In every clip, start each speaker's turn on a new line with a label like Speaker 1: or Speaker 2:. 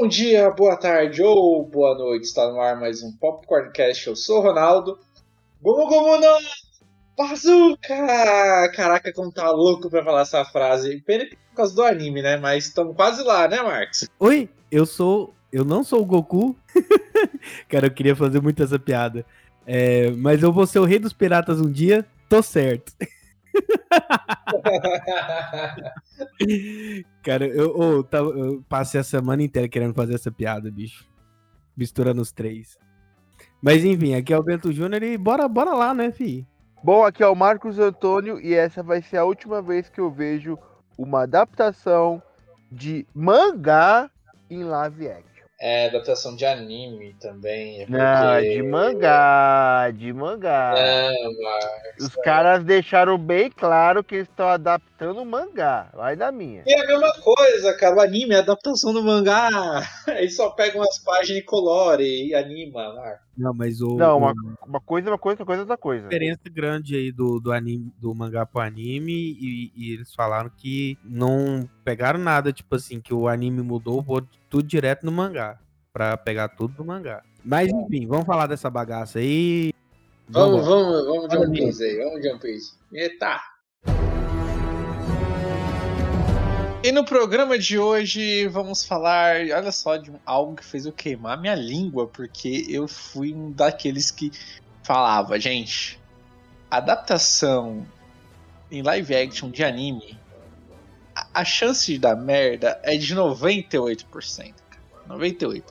Speaker 1: Bom dia, boa tarde ou boa noite. Está no ar mais um Popcorncast. Eu sou o Ronaldo. Gomu Gomu não! Bazooka! Caraca, como tá louco pra falar essa frase. Pena que é por causa do anime, né? Mas estamos quase lá, né, Marcos?
Speaker 2: Oi, eu sou. Eu não sou o Goku. Cara, eu queria fazer muito essa piada. É, mas eu vou ser o rei dos piratas um dia, tô certo. Cara, eu, eu, eu, passei a semana inteira querendo fazer essa piada, bicho. Misturando os três. Mas enfim, aqui é o Bento Júnior e bora, bora lá, né, fi?
Speaker 3: Bom, aqui é o Marcos Antônio e essa vai ser a última vez que eu vejo uma adaptação de mangá em live action.
Speaker 1: É, adaptação de anime também. É
Speaker 3: porque... Não, de mangá, de mangá.
Speaker 1: Não, Marcos,
Speaker 3: Os caras deixaram bem claro que estão adaptando o mangá. Vai da minha.
Speaker 1: E é a mesma coisa, cara. O anime é adaptação do mangá. Eles só pegam as páginas e colore e anima, Marcos.
Speaker 2: Não, mas o.
Speaker 3: Não, uma, uma coisa é uma coisa, outra coisa é outra coisa.
Speaker 2: diferença grande aí do, do anime, do mangá pro anime, e, e eles falaram que não pegaram nada, tipo assim, que o anime mudou, vou tudo direto no mangá. Pra pegar tudo do mangá. Mas enfim, vamos falar dessa bagaça aí.
Speaker 1: Vamos, vamos, vamos de One Piece aí, vamos de One Piece. Eita! E no programa de hoje vamos falar, olha só, de algo que fez eu queimar minha língua, porque eu fui um daqueles que falava, gente, adaptação em live action de anime, a, a chance de dar merda é de 98%, cara. 98%.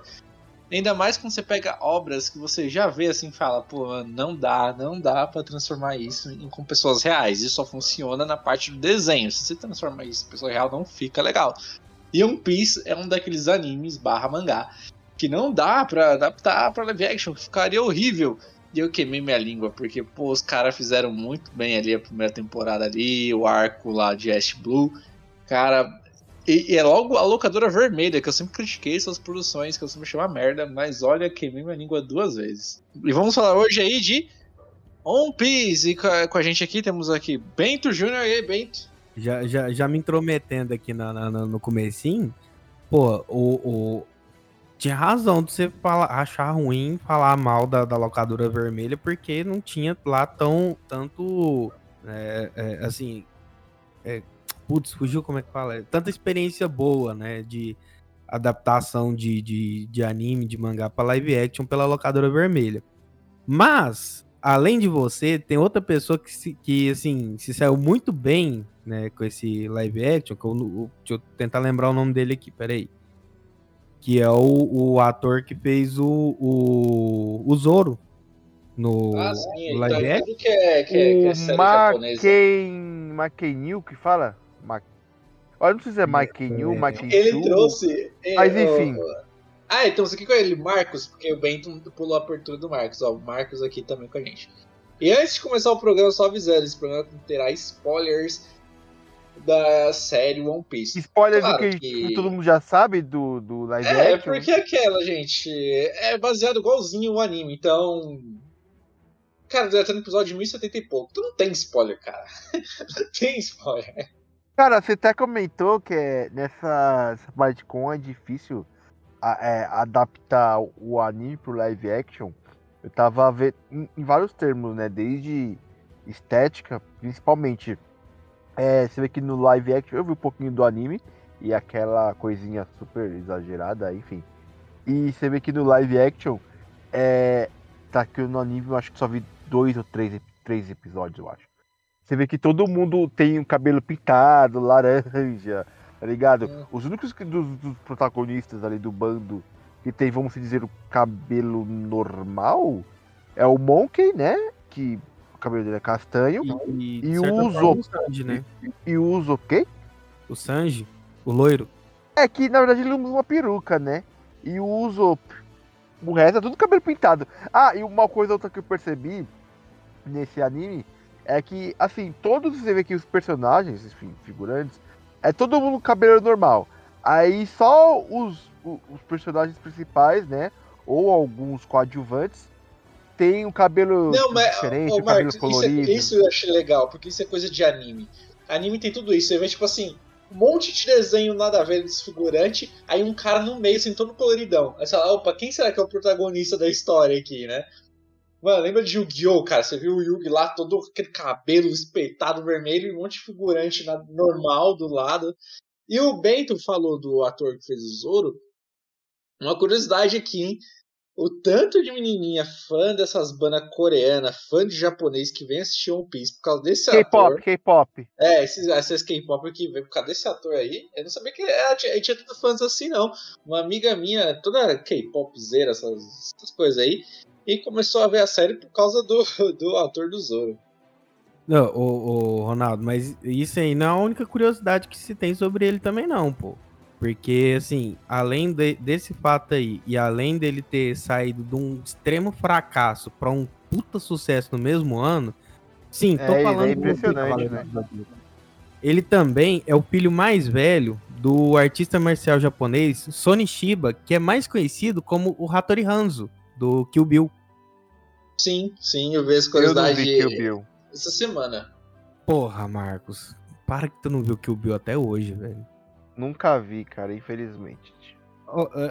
Speaker 1: Ainda mais quando você pega obras que você já vê assim fala, pô, não dá, não dá para transformar isso em, com pessoas reais. Isso só funciona na parte do desenho. Se você transformar isso em pessoa real, não fica legal. E One Piece é um daqueles animes barra mangá que não dá pra adaptar pra live action, que ficaria horrível. E eu queimei minha língua, porque, pô, os caras fizeram muito bem ali a primeira temporada ali, o arco lá de Ash Blue. Cara, e, e, é logo a locadora vermelha, que eu sempre critiquei essas produções, que eu sempre achei uma merda, mas olha, queimei minha língua duas vezes. E vamos falar hoje aí de One Piece. E com a, com a gente aqui temos aqui Bento Júnior e Bento.
Speaker 2: Já, já, já me intrometendo aqui na, na, no comecinho, pô, o, o, tinha razão de você falar, achar ruim falar mal da, da locadora vermelha, porque não tinha lá tão, tanto, é, é, assim, é, putz, fugiu como é que fala? Tanta experiência boa, né? De adaptação de, de, de anime, de mangá para live action pela locadora vermelha. Mas, além de você, tem outra pessoa que, se, que assim, se saiu muito bem, né, com esse live action, que eu, deixa eu tentar lembrar o nome dele aqui, peraí. Que é o, o ator que fez o, o, o Zoro no
Speaker 1: Ah, sim,
Speaker 2: live
Speaker 1: então,
Speaker 2: action.
Speaker 1: que é, que é, que é
Speaker 3: O. Maken... Makenil que fala? Ma... Olha, não sei se é Makenil, Makenil.
Speaker 1: Ele trouxe. é,
Speaker 3: Mas
Speaker 1: ó,
Speaker 3: enfim.
Speaker 1: Ah, então você aqui com ele, Marcos, porque o Bento pulou a abertura do Marcos. Ó, o Marcos aqui também com a gente. E antes de começar o programa, só avisando: esse programa terá spoilers da série One Piece.
Speaker 3: Spoiler
Speaker 1: Claro
Speaker 3: do que,
Speaker 1: que-
Speaker 3: que todo mundo já sabe do, do live
Speaker 1: É,
Speaker 3: action.
Speaker 1: porque aquela, gente, é baseado igualzinho o anime, então. Cara, já tá no episódio de 1070 e pouco. Tu não tem spoiler, cara. Não tem spoiler.
Speaker 3: Cara, você até comentou que é, nessa essa parte com é difícil a- é, adaptar o anime pro live action. Eu tava vendo em, em vários termos, né? Desde estética, principalmente. É, você vê que no live action eu vi um pouquinho do anime e aquela coisinha super exagerada, enfim. E você vê que no live action, é, tá que no anime eu acho que só vi dois ou três, três episódios, eu acho. Você vê que todo mundo tem o cabelo pintado, laranja, tá ligado?
Speaker 1: Hum.
Speaker 3: Os únicos que- dos, dos protagonistas ali do bando que tem, vamos dizer, o cabelo normal é o Monkey, né? Que o cabelo dele é castanho.
Speaker 2: E,
Speaker 3: E
Speaker 2: certa
Speaker 3: o
Speaker 2: forma,
Speaker 3: Usopp.
Speaker 2: o Sanji, né?
Speaker 3: E usa o quê?
Speaker 2: O Sanji, o loiro.
Speaker 3: É que na verdade ele usa uma peruca, né? E o Usopp. O resto é tudo cabelo pintado. Ah, e uma coisa outra que eu percebi nesse anime é que, assim, todos você vê que os personagens, enfim, figurantes, é todo mundo com cabelo normal. Aí só os, o- os personagens principais, né? Ou alguns coadjuvantes, tem um cabelo
Speaker 1: Não, mas,
Speaker 3: diferente,
Speaker 1: ô,
Speaker 3: um cabelo
Speaker 1: Marcos, isso, é-
Speaker 3: colorido.
Speaker 1: isso eu achei legal, porque isso é coisa de anime. Anime tem tudo isso. Você vê, tipo assim, um monte de desenho nada a ver desfigurante, aí um cara no meio, assim, todo coloridão. Aí você fala, opa, quem será que é o protagonista da história aqui, né? Mano, lembra de Yu-Gi-Oh, cara? Você viu o Yugi lá, todo aquele cabelo espetado vermelho e um monte de figurante na, normal do lado. E o Bento falou do ator que fez o Zoro. Uma curiosidade aqui, hein? O tanto de menininha fã dessas bandas coreanas, fã de japonês que vem assistir One Piece por causa desse
Speaker 3: K-pop,
Speaker 1: ator.
Speaker 3: K-pop.
Speaker 1: É, esses, esses K-pop que vem por causa desse ator aí. Eu não sabia que era, tinha, tinha tantos fãs assim, não. Uma amiga minha, toda K-popzeira, essas, essas coisas aí, e começou a ver a série por causa do, do ator do Zoro.
Speaker 2: Não, o, o Ronaldo, mas isso aí não é a única curiosidade que se tem sobre ele também, não, pô. Porque, assim, além de- desse fato aí, e além dele ter saído de um extremo fracasso pra um puta sucesso no mesmo ano, sim, tô
Speaker 3: É, ele é
Speaker 2: falando do
Speaker 3: impressionante, né?
Speaker 2: Ele também é o filho mais velho do artista marcial japonês Sony Shiba, que é mais conhecido como o Hattori Hanzo, do Kill Bill.
Speaker 1: Sim, sim, eu vi essa
Speaker 3: Eu não
Speaker 1: curiosidade
Speaker 3: vi Kill Bill.
Speaker 1: essa semana.
Speaker 2: Porra, Marcos, para que tu não viu Kill Bill até hoje, velho.
Speaker 3: Nunca vi, cara, infelizmente.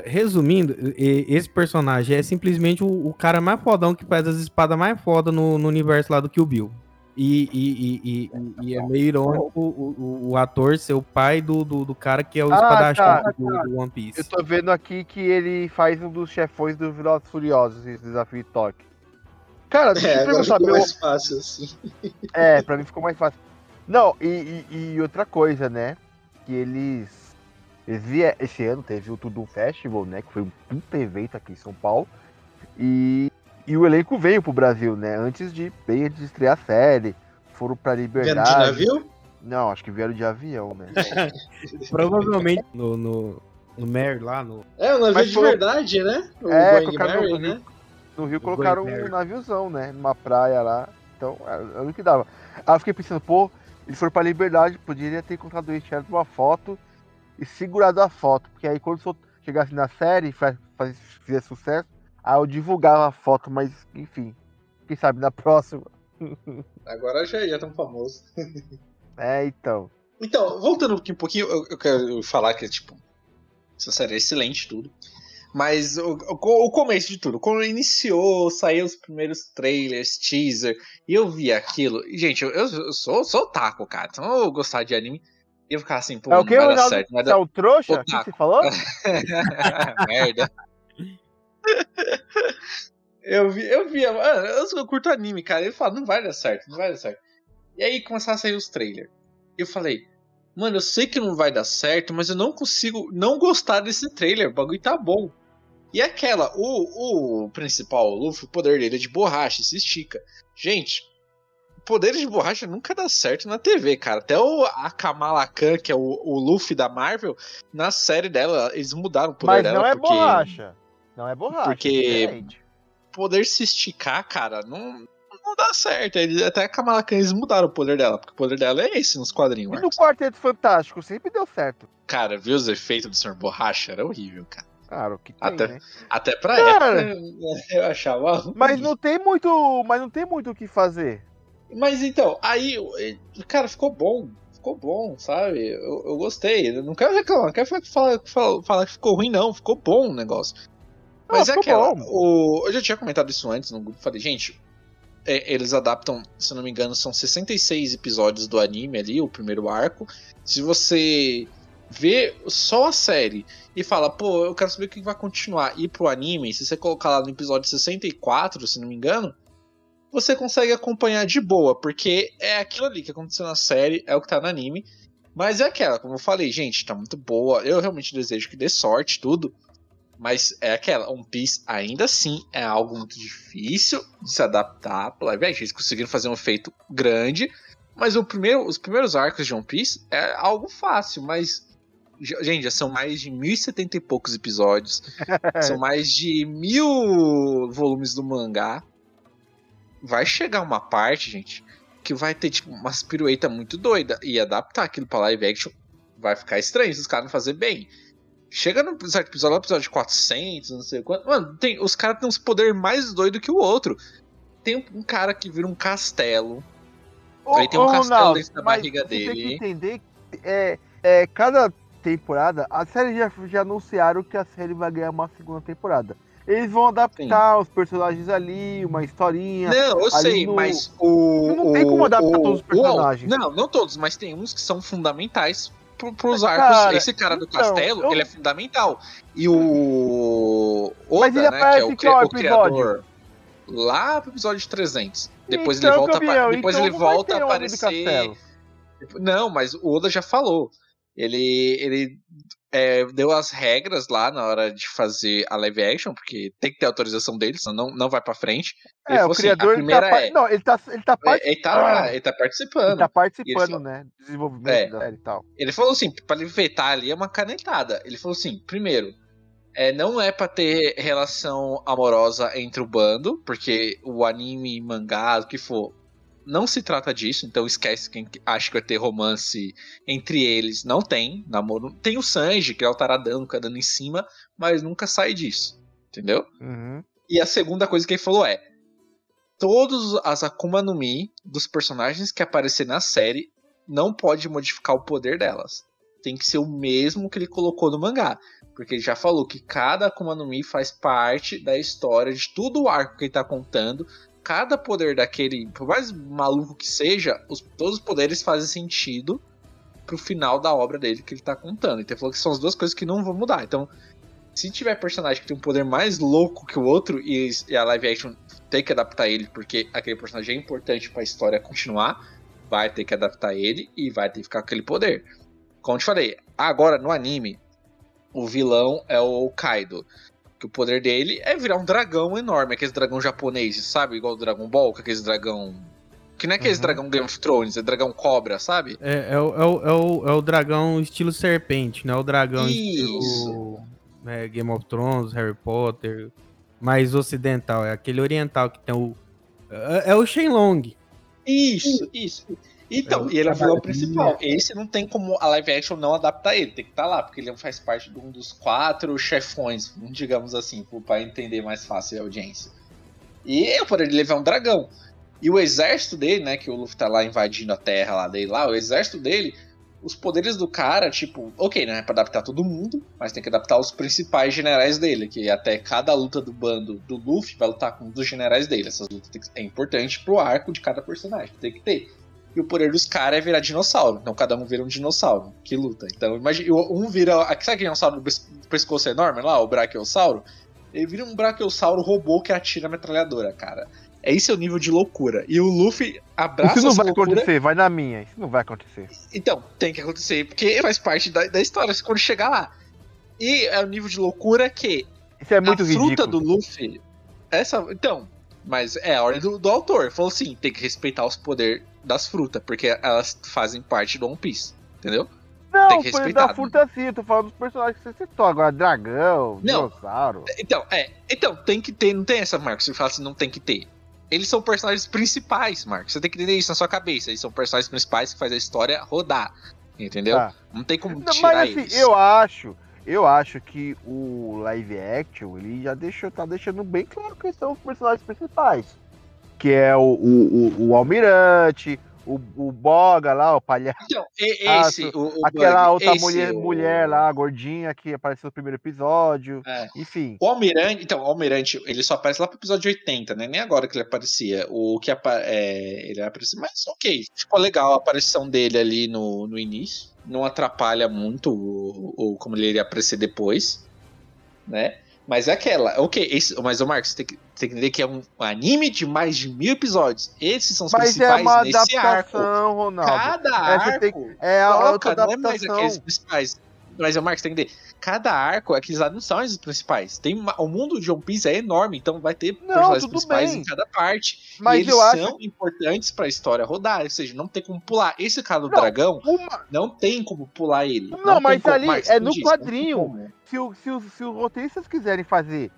Speaker 2: Resumindo, esse personagem é simplesmente o, cara mais fodão que faz as espadas mais foda no, no universo lá do Kill Bill. E, e, e, e- e é meio irônico o, o, o ator ser o pai do, do, do cara que é o
Speaker 3: Ah,
Speaker 2: espadachim
Speaker 3: tá,
Speaker 2: do, do One Piece.
Speaker 3: Eu tô vendo aqui que ele faz um dos chefões do Velozes Furiosos, esse desafio de toque. Cara, deixa
Speaker 1: É,
Speaker 3: eu
Speaker 1: agora
Speaker 3: perguntar,
Speaker 1: ficou
Speaker 3: meu...
Speaker 1: mais fácil assim.
Speaker 3: É, pra mim ficou mais fácil. Não, e, e- e outra coisa, né? Que eles. eles vie- esse ano teve o Tudum Festival, né? Que foi um puta evento aqui em São Paulo. E, e o elenco veio pro Brasil, né? Antes de. Bem antes de estrear a série. Foram pra
Speaker 1: Vendo
Speaker 3: Liberdade.
Speaker 1: de navio?
Speaker 3: Não, acho que vieram de avião, né?
Speaker 2: Provavelmente no, no, no Mary lá, no.
Speaker 1: É, um navio
Speaker 3: Mas
Speaker 1: de
Speaker 3: foi-
Speaker 1: verdade, né? O
Speaker 3: É,
Speaker 1: Going
Speaker 3: colocaram
Speaker 1: Mary,
Speaker 3: no
Speaker 1: né?
Speaker 3: No Rio colocaram um naviozão, né? Numa praia lá. Então, era o que dava. Aí eu fiquei pensando, pô, eles foram pra liberdade, poderia ter encontrado eles, tirado uma foto e segurado a foto. Porque aí quando chegasse na série e fizesse sucesso, aí eu divulgava a foto, mas enfim. Quem sabe na próxima.
Speaker 1: Agora já já tão famoso.
Speaker 3: É, então.
Speaker 1: Então, voltando um pouquinho, um pouquinho, eu, eu quero falar que, tipo, essa série é excelente tudo. Mas o, o, o começo de tudo, quando iniciou, saiu os primeiros trailers, teaser, e eu vi aquilo. E, gente, eu, eu sou, sou otaku, cara. Então eu gostar de anime. E eu ficava assim, pô,
Speaker 3: é o
Speaker 1: não
Speaker 3: que,
Speaker 1: vai dar certo, não vai
Speaker 3: é o trouxa? O que você falou?
Speaker 1: merda. Eu vi, eu vi, mano, eu, curto anime, cara. Ele fala, não vai dar certo, não vai dar certo. E aí começaram a sair os trailers. Eu falei, mano, eu sei que não vai dar certo, mas eu não consigo não gostar desse trailer. O bagulho tá bom. E aquela, o, o principal, o Luffy, o poder dele é de borracha, se estica. Gente, poderes de borracha nunca dá certo na TV, cara. Até o a Kamala Khan, que é o, o Luffy da Marvel, na série dela, eles mudaram o poder
Speaker 3: Mas
Speaker 1: dela.
Speaker 3: não é
Speaker 1: porque
Speaker 3: borracha. Não é borracha.
Speaker 1: Porque-
Speaker 3: é
Speaker 1: poder se esticar, cara, não, não dá certo. Eles, até a Kamala Khan, eles mudaram o poder dela, porque o poder dela é esse nos quadrinhos.
Speaker 3: E no
Speaker 1: Marcos.
Speaker 3: Quarteto Fantástico sempre deu certo.
Speaker 1: Cara, viu os efeitos do Sr. Borracha? Era horrível, cara.
Speaker 3: Claro que tem,
Speaker 1: Até-
Speaker 3: né?
Speaker 1: Até pra
Speaker 3: Cara.
Speaker 1: época eu achava ruim.
Speaker 3: Mas não tem muito. Mas não tem muito o que fazer.
Speaker 1: Mas então, aí, cara, ficou bom. Ficou bom, sabe? Eu, eu gostei. Eu não quero reclamar, não quero falar, falar, falar que ficou ruim, não. Ficou bom o negócio. Mas
Speaker 3: Ah,
Speaker 1: é aquela. O, eu já tinha comentado isso antes no grupo. Falei, gente, é, eles adaptam, se não me engano, são 66 episódios do anime ali, o primeiro arco. Se você vê só a série e fala, pô, eu quero saber o que vai continuar e pro anime, se você colocar lá no episódio 64, se não me engano, você consegue acompanhar de boa, porque é aquilo ali que aconteceu na série, é o que tá no anime. Mas é aquela, como eu falei, gente, tá muito boa. Eu realmente desejo que dê sorte, tudo. Mas é aquela, One Piece ainda assim é algo muito difícil de se adaptar pro live action. Eles conseguiram fazer um efeito grande, mas o primeiro, os primeiros arcos de One Piece é algo fácil, mas. Gente, já são mais de 1070 e poucos episódios. são mais de mil volumes do mangá. Vai chegar uma parte, gente, que vai ter tipo umas pirueta muito doida e adaptar aquilo pra live action vai ficar estranho se os caras não fazer bem. Chega no certo episódio, episódio 400, não sei quanto. Mano, tem, os caras têm uns poderes mais doidos que o outro. Tem um, um cara que vira um castelo. Aí tem um castelo dentro da barriga
Speaker 3: você Tem que
Speaker 1: dele.
Speaker 3: entender que é, é, cada temporada, a série já, já anunciaram que a série vai ganhar uma segunda temporada. Eles vão adaptar Sim. os personagens ali, uma historinha.
Speaker 1: Não, eu sei, no... mas o.
Speaker 3: Não tem como adaptar o, todos os personagens.
Speaker 1: O, não, não todos, mas tem uns que são fundamentais pro, pros arcos. Cara, Esse cara do então, castelo, eu... ele é fundamental. E o. Oda,
Speaker 3: mas ele
Speaker 1: né,
Speaker 3: que é o, cri... o criador.
Speaker 1: Lá pro episódio 300. Depois então, ele volta, campeão, depois então ele volta a aparecer. Não, mas o Oda já falou. Ele, ele é, deu as regras lá na hora de fazer a live action, porque tem que ter autorização dele, senão não, não vai pra frente.
Speaker 3: Ele é, o assim, criador assim, tá, é, não, ele tá, ele tá,
Speaker 1: part... ele tá, ele tá participando. Ele
Speaker 3: tá participando, ele né? Desenvolvimento é, da série e tal.
Speaker 1: Ele falou assim, pra ele vetar ali é uma canetada. Ele falou assim, primeiro, é, não é para ter relação amorosa entre o bando, porque o anime, mangá, o que for, não se trata disso, então esquece quem acha que vai ter romance entre eles. Não tem namoro. Tem o Sanji, que é o taradão, que é dando em cima, mas nunca sai disso. Entendeu?
Speaker 3: Uhum.
Speaker 1: E a segunda coisa que ele falou é: todos as Akuma no Mi dos personagens que aparecer na série não pode modificar o poder delas. Tem que ser o mesmo que ele colocou no mangá. Porque ele já falou que cada Akuma no Mi faz parte da história de todo o arco que ele tá contando cada poder daquele, por mais maluco que seja, os, todos os poderes fazem sentido pro final da obra dele que ele tá contando. Então ele falou que são as duas coisas que não vão mudar. Então, se tiver personagem que tem um poder mais louco que o outro e, e a live action tem que adaptar ele porque aquele personagem é importante para a história continuar, vai ter que adaptar ele e vai ter que ficar com aquele poder. Como eu te falei, agora no anime, o vilão é o Kaido. O poder dele é virar um dragão enorme, aquele dragão japonês, sabe? Igual o Dragon Ball, que é aquele dragão. Que não é aquele uhum. dragão Game of Thrones, é dragão cobra, sabe?
Speaker 2: É, é, o, é, o, é, o, é o dragão estilo serpente, né? O dragão
Speaker 1: Isso.
Speaker 2: estilo né, Game of Thrones, Harry Potter. Mais ocidental, é aquele oriental que tem o. É, é o Shenlong.
Speaker 1: Isso, isso. Então, é e ele é o vilão principal. Esse não tem como a live action não adaptar ele, tem que estar tá lá, porque ele faz parte de um dos quatro chefões, digamos assim, para entender mais fácil a audiência. E o poder dele levar um dragão. E o exército dele, né, que o Luffy tá lá invadindo a terra lá dele lá, o exército dele, os poderes do cara, tipo, ok, né, é pra adaptar todo mundo, mas tem que adaptar os principais generais dele, que até cada luta do bando do Luffy vai lutar com um dos generais dele. Essas lutas é importante pro arco de cada personagem, tem que ter e o poder dos caras é virar dinossauro. Então cada um vira um dinossauro que luta. Então imagina, um vira. Sabe aquele dinossauro do pescoço enorme lá, o Brachiosauro? Ele vira um Brachiosauro robô que atira a metralhadora, cara. É esse é o nível de loucura. E o Luffy abraça
Speaker 3: Isso não vai
Speaker 1: loucura.
Speaker 3: acontecer, vai na minha. Isso não vai acontecer.
Speaker 1: Então, tem que acontecer, porque faz parte da, da história quando chegar lá. E é o nível de loucura que.
Speaker 3: Isso é muito
Speaker 1: a
Speaker 3: ridículo.
Speaker 1: fruta do Luffy. Essa. Então, mas é a ordem do, do autor. Falou assim: tem que respeitar os poderes das frutas, porque elas fazem parte do One Piece, entendeu?
Speaker 3: Não, tem que respeitar. da fruta sim, eu tô falando dos personagens que você citou agora, dragão, não, dinossauro.
Speaker 1: Então, é, então, tem que ter, não tem essa, Marcos, você fala assim, não tem que ter. Eles são personagens principais, Marcos, você tem que entender isso na sua cabeça, eles são personagens principais que fazem a história rodar, entendeu? Tá. Não tem como não, tirar Mas assim, eles.
Speaker 3: eu acho, eu acho que o live action, ele já deixou, tá deixando bem claro que são os personagens principais que é o, o, o, o Almirante, o, o Boga lá, o palhaço.
Speaker 1: Então, esse, o, o
Speaker 3: aquela
Speaker 1: Bug,
Speaker 3: outra
Speaker 1: esse,
Speaker 3: mulher, o... mulher lá, gordinha, que apareceu no primeiro episódio. É. Enfim.
Speaker 1: O Almirante, então, o Almirante, ele só aparece lá pro episódio 80, né? Nem agora que ele aparecia. O que apa é, ele apareceu, mas ok. Ficou legal a aparição dele ali no, no início. Não atrapalha muito o, o como ele iria aparecer depois, né? Mas é aquela, ok, esse, mas o Marcos, você tem que, tem que entender que é um anime de mais de mil episódios. Esses são os mas principais é uma nesse arco.
Speaker 3: Ronaldo.
Speaker 1: Cada arco. Tem,
Speaker 3: é a outra adaptação. Não é mais aqueles
Speaker 1: principais. Mas Marcos tem que entender. Cada arco, aqueles lá não são os principais. Tem uma, o mundo de One Piece é enorme, então vai ter
Speaker 3: não, personagens
Speaker 1: principais
Speaker 3: bem.
Speaker 1: em cada parte.
Speaker 3: Mas
Speaker 1: e eles
Speaker 3: eu
Speaker 1: são
Speaker 3: acho...
Speaker 1: importantes pra história rodar. Ou seja, não tem como pular. Esse cara do não, dragão,
Speaker 3: uma...
Speaker 1: não tem como pular ele.
Speaker 3: Não,
Speaker 1: não
Speaker 3: mas
Speaker 1: como,
Speaker 3: ali Marcos, é no diz, quadrinho. Se, o, se, o, se os roteiristas quiserem fazer,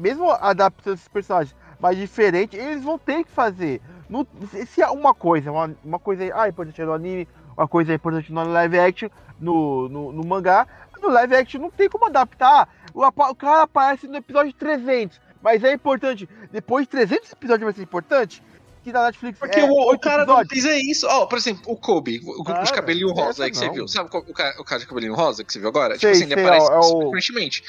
Speaker 3: mesmo adaptando esses personagens mais diferente, eles vão ter que fazer. No, se há uma coisa, uma, uma coisa ah, importante no anime, uma coisa importante no live action, no, no, no mangá, no live action não tem como adaptar. O, o, cara aparece no episódio 300, mas é importante. Depois de 300 episódios vai ser importante? que na Netflix
Speaker 1: Porque
Speaker 3: é
Speaker 1: o, o cara não
Speaker 3: episódios.
Speaker 1: fez isso. Ó, por exemplo, o Kobe, o,
Speaker 3: Cara,
Speaker 1: de cabelinho rosa aí que você
Speaker 3: não.
Speaker 1: viu. Sabe o cara, o cara de cabelinho rosa que você viu agora?
Speaker 3: Sei,
Speaker 1: tipo assim, ele
Speaker 3: sei,
Speaker 1: aparece
Speaker 3: é o-
Speaker 1: super frequentemente.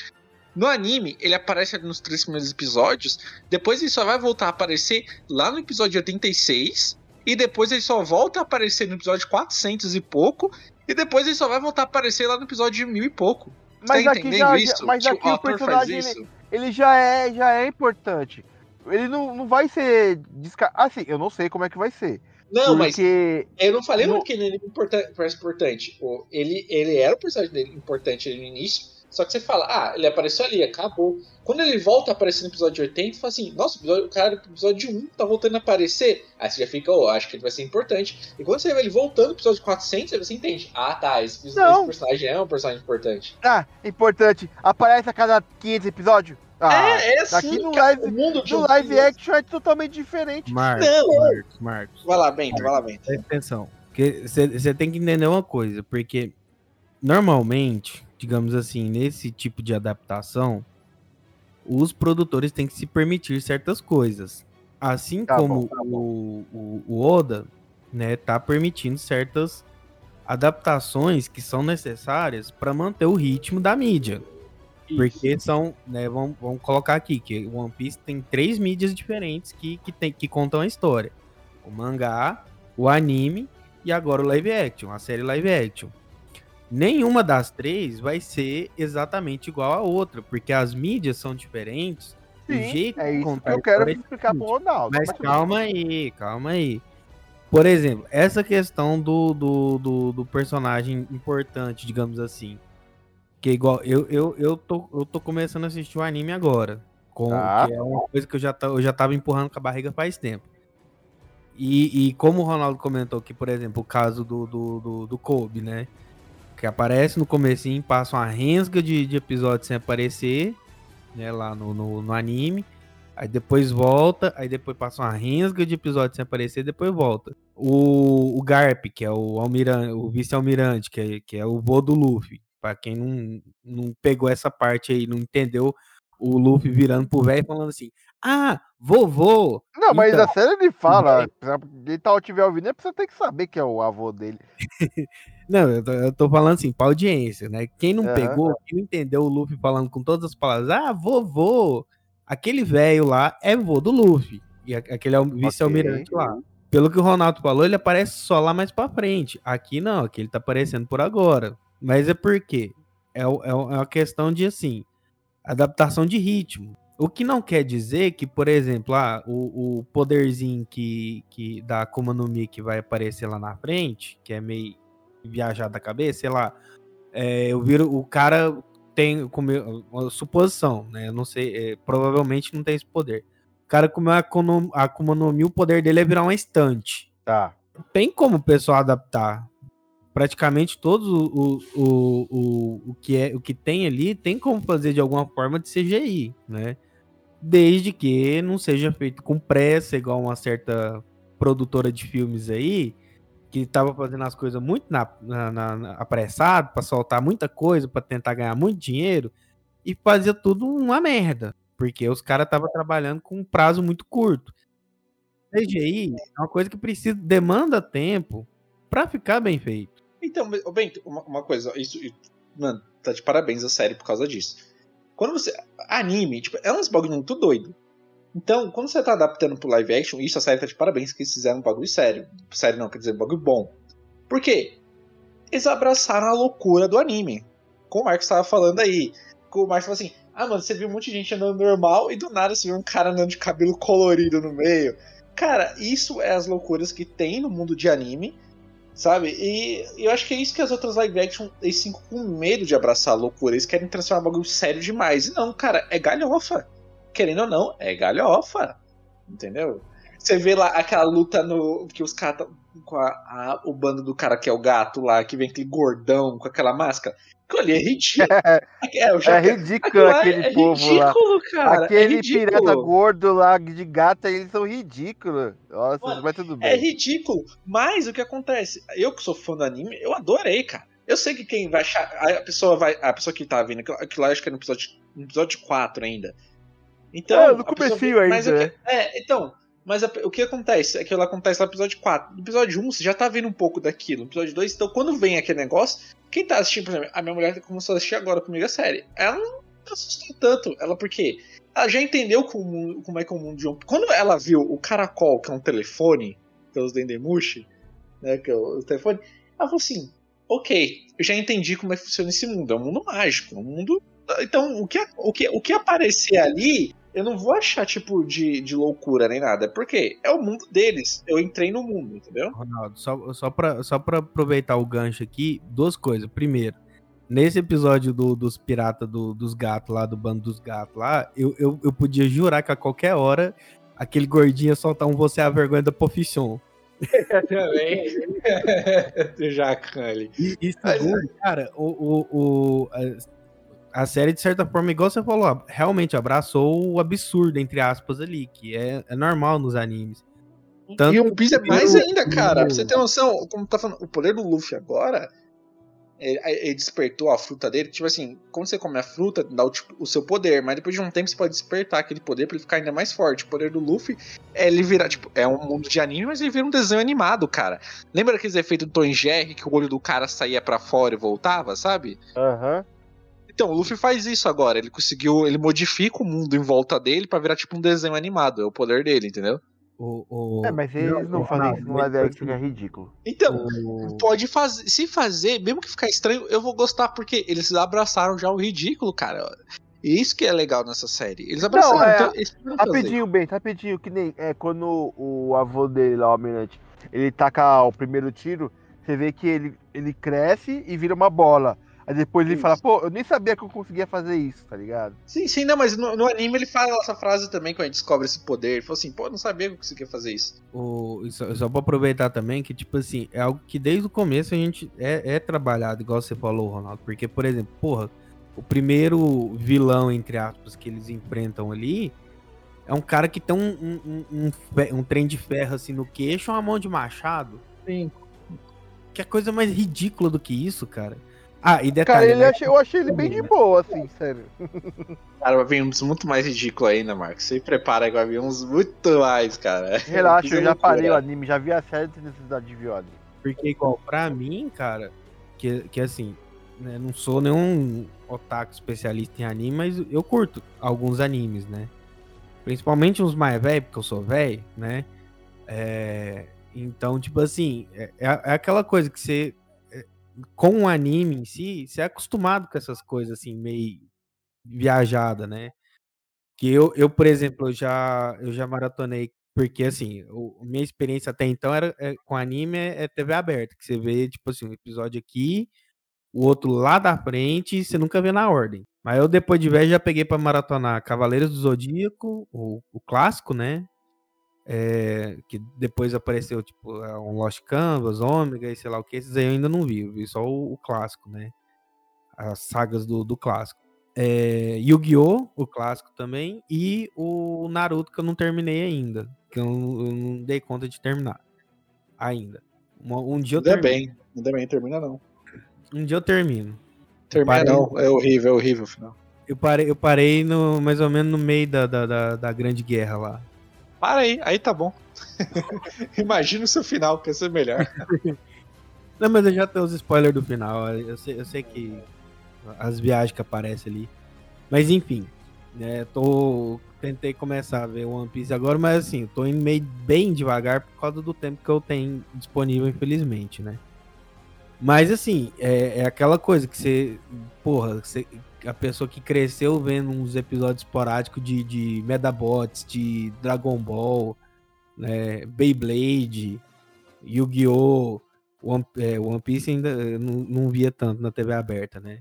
Speaker 1: No anime, ele aparece nos três primeiros episódios, depois ele só vai voltar a aparecer lá no episódio 86, e depois ele só volta a aparecer no episódio 400 e pouco, e depois ele só vai voltar a aparecer lá no episódio mil e pouco. Você
Speaker 3: Mas
Speaker 1: tá
Speaker 3: aqui já,
Speaker 1: isso?
Speaker 3: mas aqui
Speaker 1: o
Speaker 3: o personagem ele,
Speaker 1: isso?
Speaker 3: ele já é já é importante. Ele não, não vai ser desca... assim, eu não sei como é que vai ser.
Speaker 1: Não, mas
Speaker 3: porque
Speaker 1: Eu não falei
Speaker 3: No-
Speaker 1: que ele era importante, importante. Ele, ele era o personagem dele importante no início. Só que você fala, ah, ele apareceu ali, acabou. Quando ele volta a aparecer no episódio 80, você fala assim, nossa, o episódio- o cara do episódio 1 tá voltando a aparecer. Aí você já fica, oh, acho que ele vai ser importante. E quando você vê ele voltando no episódio 400, aí você entende, ah, tá, esse, esse personagem é um personagem importante.
Speaker 3: ah, importante, aparece a cada 500 episódios. Ah,
Speaker 1: é, é assim,
Speaker 3: no
Speaker 1: cara,
Speaker 3: live-
Speaker 1: mundo
Speaker 3: no live action é totalmente diferente.
Speaker 2: Marcos,
Speaker 1: Não.
Speaker 2: Marcos, Marcos.
Speaker 1: Vai lá, Bento, vai lá, Bento.
Speaker 2: Presta atenção. Porque você tem que entender uma coisa, porque normalmente, digamos assim, nesse tipo de adaptação, os produtores têm que se permitir certas coisas. Assim
Speaker 3: Tá
Speaker 2: como
Speaker 3: bom, tá
Speaker 2: o, o, o Oda, né, tá permitindo certas adaptações que são necessárias para manter o ritmo da mídia. Porque são, né, vamos, vamos colocar aqui, que o One Piece tem três mídias diferentes que, que, tem, que contam a história. O mangá, o anime e agora o live action, a série live action. Nenhuma das três vai ser exatamente igual a outra, porque as mídias são diferentes, o
Speaker 3: Sim,
Speaker 2: jeito
Speaker 3: é isso que eu quero
Speaker 2: é
Speaker 3: explicar pro Ronaldo.
Speaker 2: mas calma aí, calma aí. Por exemplo, essa questão do, do, do, do personagem importante, digamos assim. Que é igual, eu, eu, eu, tô, eu tô começando a assistir o anime agora. Com,
Speaker 3: Tá.
Speaker 2: Que é uma coisa que eu já, tá- eu já tava empurrando com a barriga faz tempo. E, e como o Ronaldo comentou que, por exemplo, o caso do, do, do, do Kobe, né? Que aparece no comecinho, passa uma rensga de, de episódios sem aparecer, né? Lá no, no, no anime. Aí depois volta, aí depois passa uma rensga de episódios sem aparecer, depois volta. O, o Garp, que é o, almirante, o vice-almirante, que é, que é o vô do Luffy. Pra quem não, não pegou essa parte aí, não entendeu o Luffy virando pro velho e falando assim: Ah, vovô!
Speaker 3: Não, mas
Speaker 2: Então,
Speaker 3: a série ele fala, ele tá estiver ouvindo, é você tem que saber que é o avô dele.
Speaker 2: Não, eu tô, eu tô falando assim, pra audiência, né? Quem não
Speaker 3: Aham.
Speaker 2: pegou, quem não entendeu o Luffy falando com todas as palavras, ah, vovô, aquele velho lá é vô do Luffy. E aquele é o vice-almirante lá. Pelo que o Ronaldo falou, ele aparece só lá mais pra frente. Aqui não, aqui ele tá aparecendo por agora. Mas é porque é, é, é uma questão de assim, adaptação de ritmo. O que não quer dizer que, por exemplo, ah, o, o poderzinho que, que da Akuma no Mi que vai aparecer lá na frente, que é meio viajado da cabeça, sei lá, é, eu viro o cara tem comeu uma suposição, né? Eu não sei, é, provavelmente não tem esse poder. O cara comeu a Akuma no Mi, o poder dele é virar uma estante.
Speaker 3: Tá.
Speaker 2: Tem como o pessoal adaptar. Praticamente todos o, o, o, o, o que é o que tem ali tem como fazer de alguma forma de CGI, né? Desde que não seja feito com pressa, igual uma certa produtora de filmes aí, que tava fazendo as coisas muito na, na, na- apressado para soltar muita coisa, para tentar ganhar muito dinheiro e fazia tudo uma merda, porque os caras estavam trabalhando com um prazo muito curto. CGI é uma coisa que precisa demanda tempo para ficar bem feito.
Speaker 1: Então, Bento, uma, uma coisa, isso, mano, tá de parabéns a série por causa disso. Quando você. Anime, tipo, é uns bagulho muito doido. Então, quando você tá adaptando pro live action, isso a série tá de parabéns que eles fizeram um bagulho sério. Sério não, quer dizer, um bagulho bom. Por quê? Eles abraçaram a loucura do anime. Como o Marcos tava falando aí. O Marcos falou assim: ah, mano, você viu um monte de gente andando normal e do nada você viu um cara andando de cabelo colorido no meio. Cara, isso é as loucuras que tem no mundo de anime, sabe? E eu acho que é isso que as outras live action eles ficam com medo de abraçar a loucura. Eles querem transformar um bagulho sério demais. E não, cara, é galhofa. Querendo ou não, é galhofa. Entendeu? Você vê lá aquela luta no. que os caras com a, a- o bando do cara que é o gato lá, que vem aquele gordão com aquela máscara. Aquilo ali é ridículo. É, já
Speaker 3: É ridículo
Speaker 1: lá
Speaker 3: aquele
Speaker 1: é
Speaker 3: povo lá.
Speaker 1: ridículo, cara.
Speaker 3: Aquele
Speaker 1: é ridículo.
Speaker 3: pirata gordo lá de gata, eles são ridículos. Nossa,
Speaker 1: Mano,
Speaker 3: mas tudo
Speaker 1: É
Speaker 3: bem.
Speaker 1: ridículo. Mas o que acontece? Eu que sou fã do anime, eu adorei, cara. Eu sei que quem vai achar. A pessoa vai. A pessoa que tá vindo, aquilo, aquilo lá acho que é no episódio, no episódio 4 ainda. Então.
Speaker 3: É, no
Speaker 1: pessoa
Speaker 3: comecinho
Speaker 1: mas
Speaker 3: ainda,
Speaker 1: o que- É, então. Mas a- o que acontece? Aquilo acontece no episódio 4. No episódio 1, você já tá vendo um pouco daquilo. No episódio 2, então quando vem aquele negócio, quem tá assistindo, por exemplo, a minha mulher começou a assistir agora comigo a série. Ela não assustou tanto. Ela por quê? Ela já entendeu como, como é que é o mundo de Piece. Quando ela viu o caracol, que é um telefone, pelos Dendemushi, né, que é o, o telefone, ela falou assim, ok, eu já entendi como é que funciona esse mundo. É um mundo mágico, é um mundo... Então, o que, o que, o que aparecer ali, eu não vou achar, tipo, de, de loucura nem nada. Porque é o mundo deles. Eu entrei no mundo, entendeu?
Speaker 2: Ronaldo, só, só, pra, só pra aproveitar o gancho aqui, duas coisas. Primeiro, nesse episódio do- dos piratas do- dos gatos lá, do bando dos gatos lá, eu, eu, eu podia jurar que a qualquer hora aquele gordinho ia soltar um você é a vergonha da profissão.
Speaker 1: Também. do Jacan ali.
Speaker 2: E, e segundo, cara, o, o, o- a, série, de certa forma, igual você falou, realmente abraçou o absurdo, entre aspas, ali, que é, é normal nos animes. Tanto
Speaker 1: e o Piece é mais ainda, cara. Pra você ter noção, como tá falando, o poder do Luffy agora. Ele, ele despertou a fruta dele. Tipo assim, quando você come a fruta, dá o, tipo, o seu poder, mas depois de um tempo você pode despertar aquele poder pra ele ficar ainda mais forte. O poder do Luffy é ele virar, tipo, é um mundo de anime, mas ele vira um desenho animado, cara. Lembra aqueles efeitos do Tom Jerry que o olho do cara saía pra fora e voltava, sabe?
Speaker 3: Aham.
Speaker 1: Então, o Luffy faz isso agora. Ele conseguiu. Ele modifica o mundo em volta dele pra virar tipo um desenho animado. É o poder dele, entendeu?
Speaker 2: O, o-
Speaker 3: É, mas eles não,
Speaker 2: Não,
Speaker 3: fazem
Speaker 2: não,
Speaker 3: isso no live action, que é ridículo.
Speaker 1: Então,
Speaker 2: o-
Speaker 1: pode fazer. Se fazer, mesmo que ficar estranho, eu vou gostar, porque eles abraçaram já o ridículo, cara. E isso que é legal nessa série. Eles abraçaram.
Speaker 3: é,
Speaker 1: então, eles.
Speaker 3: Rapidinho, bem, rapidinho, que nem é, quando o avô dele lá, o Almirante, ele taca o primeiro tiro, você vê que ele, ele cresce e vira uma bola. Aí depois ele
Speaker 1: Isso.
Speaker 3: fala, pô, eu nem sabia que eu conseguia fazer isso, tá ligado?
Speaker 1: Sim, sim, não, mas no, no anime ele fala essa frase também quando a gente descobre esse poder. Ele falou assim, pô, eu não sabia que eu conseguia fazer isso.
Speaker 2: o, só, só pra aproveitar também que, tipo assim, é algo que desde o começo a gente é, é trabalhado, igual você falou, Ronaldo. Porque, por exemplo, porra, o primeiro vilão, entre aspas, que eles enfrentam ali é um cara que tem um, um, um, um, um trem de ferro assim no queixo uma mão de machado.
Speaker 1: Sim.
Speaker 2: Que é coisa mais ridícula do que isso, cara. Ah, e
Speaker 3: Cara,
Speaker 2: detalhe,
Speaker 3: ele
Speaker 2: né?
Speaker 3: achei, eu achei ele bem de boa, assim, sério.
Speaker 1: Cara, vai vir uns muito mais ridículo ainda, Marcos. Se prepara que vai vir uns muito mais, cara.
Speaker 3: Relaxa,
Speaker 1: é
Speaker 3: eu já parei o anime, já vi a série sem necessidade de ver o anime.
Speaker 2: Porque, igual, pra mim, cara, que, que assim, né, não sou nenhum otaku especialista em anime, mas eu curto alguns animes, né? Principalmente uns mais velhos, porque eu sou velho, né? É, então, tipo assim, é, é aquela coisa que você. Com o anime em si, você é acostumado com essas coisas assim, meio viajada, né? Que eu, eu por exemplo, eu já, eu já maratonei, porque assim, o, minha experiência até então era é, com anime é, é TV aberta, que você vê, tipo assim, um episódio aqui, o outro lá da frente, e você nunca vê na ordem. Mas eu, depois de velho, já peguei pra maratonar Cavaleiros do Zodíaco, o, o clássico, né? É, que depois apareceu, tipo, um Lost Canvas, Ômega e sei lá o que, esses aí eu ainda não vi, eu vi só o, o clássico, né? As sagas do, do clássico. É, Yu-Gi-Oh! o clássico também, e o Naruto que eu não terminei ainda, que eu não, eu não dei conta de terminar ainda. Uma- um dia eu
Speaker 1: Ainda
Speaker 2: termino.
Speaker 1: bem, ainda bem, termina não.
Speaker 2: Um dia eu termino.
Speaker 1: Termina
Speaker 2: parei-
Speaker 1: não, é horrível, é horrível o final.
Speaker 2: Eu parei, eu parei no, mais ou menos no meio da, da, da, da Grande Guerra lá.
Speaker 1: Para aí, aí tá bom. Imagina o seu final, que ia ser melhor.
Speaker 2: Não, mas eu já tenho os spoilers do final. Eu sei, eu sei que as viagens que aparecem ali. Mas enfim, né, tô tentei começar a ver One Piece agora, mas assim, tô indo meio bem devagar por causa do tempo que eu tenho disponível, infelizmente, né? Mas assim, é, é aquela coisa que você, porra, você, a pessoa que cresceu vendo uns episódios esporádicos de, de Medabots, de Dragon Ball, né, Beyblade, Yu-Gi-Oh! One, é, One Piece ainda eh, não, não via tanto na TV aberta, né?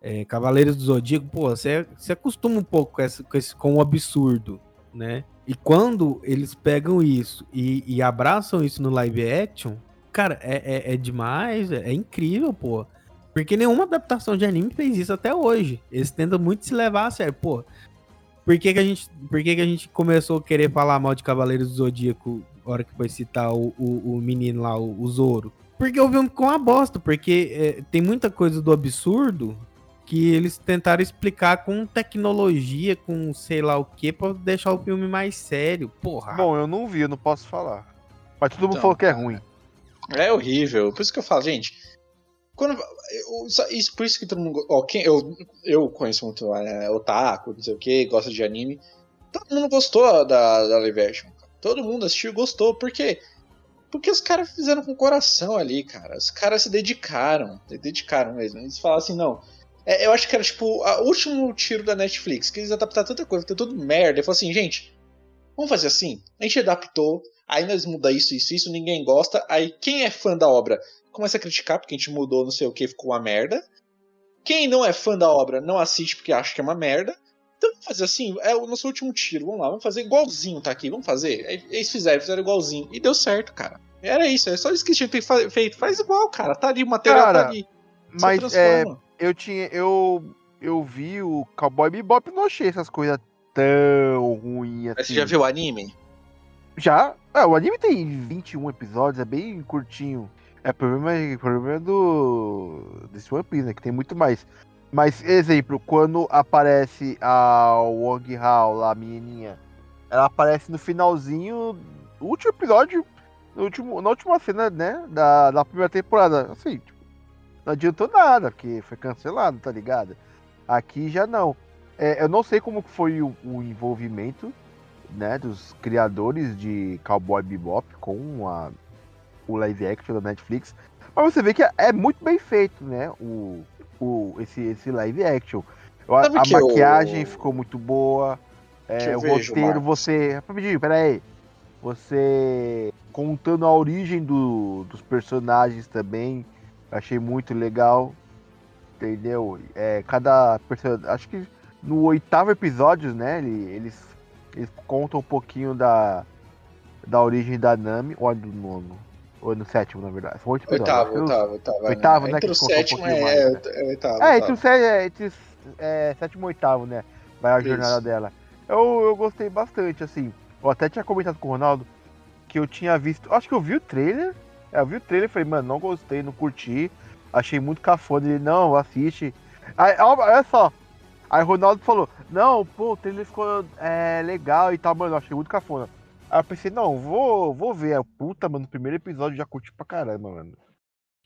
Speaker 2: É, Cavaleiros do Zodíaco, pô, você, você acostuma um pouco com, essa, com, esse, com o absurdo, né? E quando eles pegam isso e, e abraçam isso no live action, cara, é, é, é demais, é, é incrível, pô. Porque nenhuma adaptação de anime fez isso até hoje. Eles tentam muito se levar a sério, pô. Por que, que, a, gente, por que, que a gente começou a querer falar mal de Cavaleiros do Zodíaco na hora que foi citar o, o, o menino lá, o, o Zoro? Porque o filme ficou uma bosta, porque é, tem muita coisa do absurdo que eles tentaram explicar com tecnologia, com sei lá o que, pra deixar o filme mais sério. Porra.
Speaker 3: Bom, eu não vi, eu não posso falar. Mas todo mundo
Speaker 1: Então,
Speaker 3: falou que é ruim.
Speaker 1: É horrível. Por isso que eu falo, gente. Quando, eu- isso, por isso que todo mundo. Ó, quem, eu, eu conheço muito é, otaku, não sei o que, gosta de anime. Todo mundo gostou da, da live action. Todo mundo assistiu e gostou. Por quê? Porque os caras fizeram com o coração ali, cara. Os caras se dedicaram. Se dedicaram mesmo. Eles falaram assim, não. É, eu acho que era tipo o último tiro da Netflix, que eles adaptaram tanta coisa, tem tudo merda. E falou assim, gente, vamos fazer assim? A gente adaptou, aí nós muda isso, isso, isso, ninguém gosta. Aí quem é fã da obra começa a criticar porque a gente mudou não sei o que, ficou uma merda. Quem não é fã da obra não assiste porque acha que é uma merda. Então vamos fazer assim, é o nosso último tiro, vamos lá, vamos fazer igualzinho, tá aqui, vamos fazer. Aí eles fizeram, fizeram igualzinho. E deu certo, cara. Era isso, é só isso que tinha que ter feito. Faz igual, cara. Tá ali, o material
Speaker 3: Cara,
Speaker 1: tá ali. Só
Speaker 3: Mas é, eu tinha. Eu, eu vi o Cowboy Bebop e não achei essas coisas tão ruins
Speaker 1: Mas
Speaker 3: assim.
Speaker 1: você já viu o anime?
Speaker 3: Já? Ah, o anime tem 21 episódios, é bem curtinho. É problema, problema do. desse One Piece, né? Que tem muito mais. Mas, exemplo, quando aparece a Wong Hao lá, a menininha, ela aparece no finalzinho do último episódio, no último, na última cena, né? Da, da primeira temporada. Assim, tipo, não adiantou nada, porque foi cancelado, tá ligado? Aqui já não. É, eu não sei como foi o, o envolvimento né, dos criadores de Cowboy Bebop com a, o live action da Netflix. Mas você vê que é muito bem feito, né? O, o, esse, esse live action. A,
Speaker 1: Sabe
Speaker 3: a
Speaker 1: que eu-
Speaker 3: maquiagem ficou muito boa. é, o
Speaker 1: vejo,
Speaker 3: roteiro,
Speaker 1: Marcos.
Speaker 3: você. Rapidinho, peraí. Você contando a origem do, dos personagens também. Achei muito legal. Entendeu? É, cada personagem. Acho que no oitavo episódio, né? ele- Eles, eles contam um pouquinho da, da origem da Nami. Ou é do nono? Ou é no sétimo, na verdade. Oito episódios.
Speaker 1: Oitavo, oitavo, oitavo.
Speaker 3: Oitavo, né,
Speaker 1: Entre
Speaker 3: que
Speaker 1: o
Speaker 3: um
Speaker 1: sétimo
Speaker 3: pouquinho
Speaker 1: é,
Speaker 3: mais,
Speaker 1: é,
Speaker 3: né?
Speaker 1: é oitavo.
Speaker 3: É, entre o sé- é, entre é, sétimo e oitavo, né? Vai a
Speaker 1: Isso.
Speaker 3: jornada dela. Eu, eu gostei bastante, assim. Eu até tinha comentado com o Ronaldo que eu tinha visto. Acho que eu vi o trailer. É, eu vi o trailer e falei, mano, não gostei, não curti. Achei muito cafona. Ele, não, assiste. Aí, olha só. Aí o Ronaldo falou, não, pô, o trailer ficou é, legal e tal, mano. Achei muito cafona. Aí eu pensei, não, vou, vou ver. Aí, Puta, mano, no primeiro episódio eu já curti pra caramba, mano.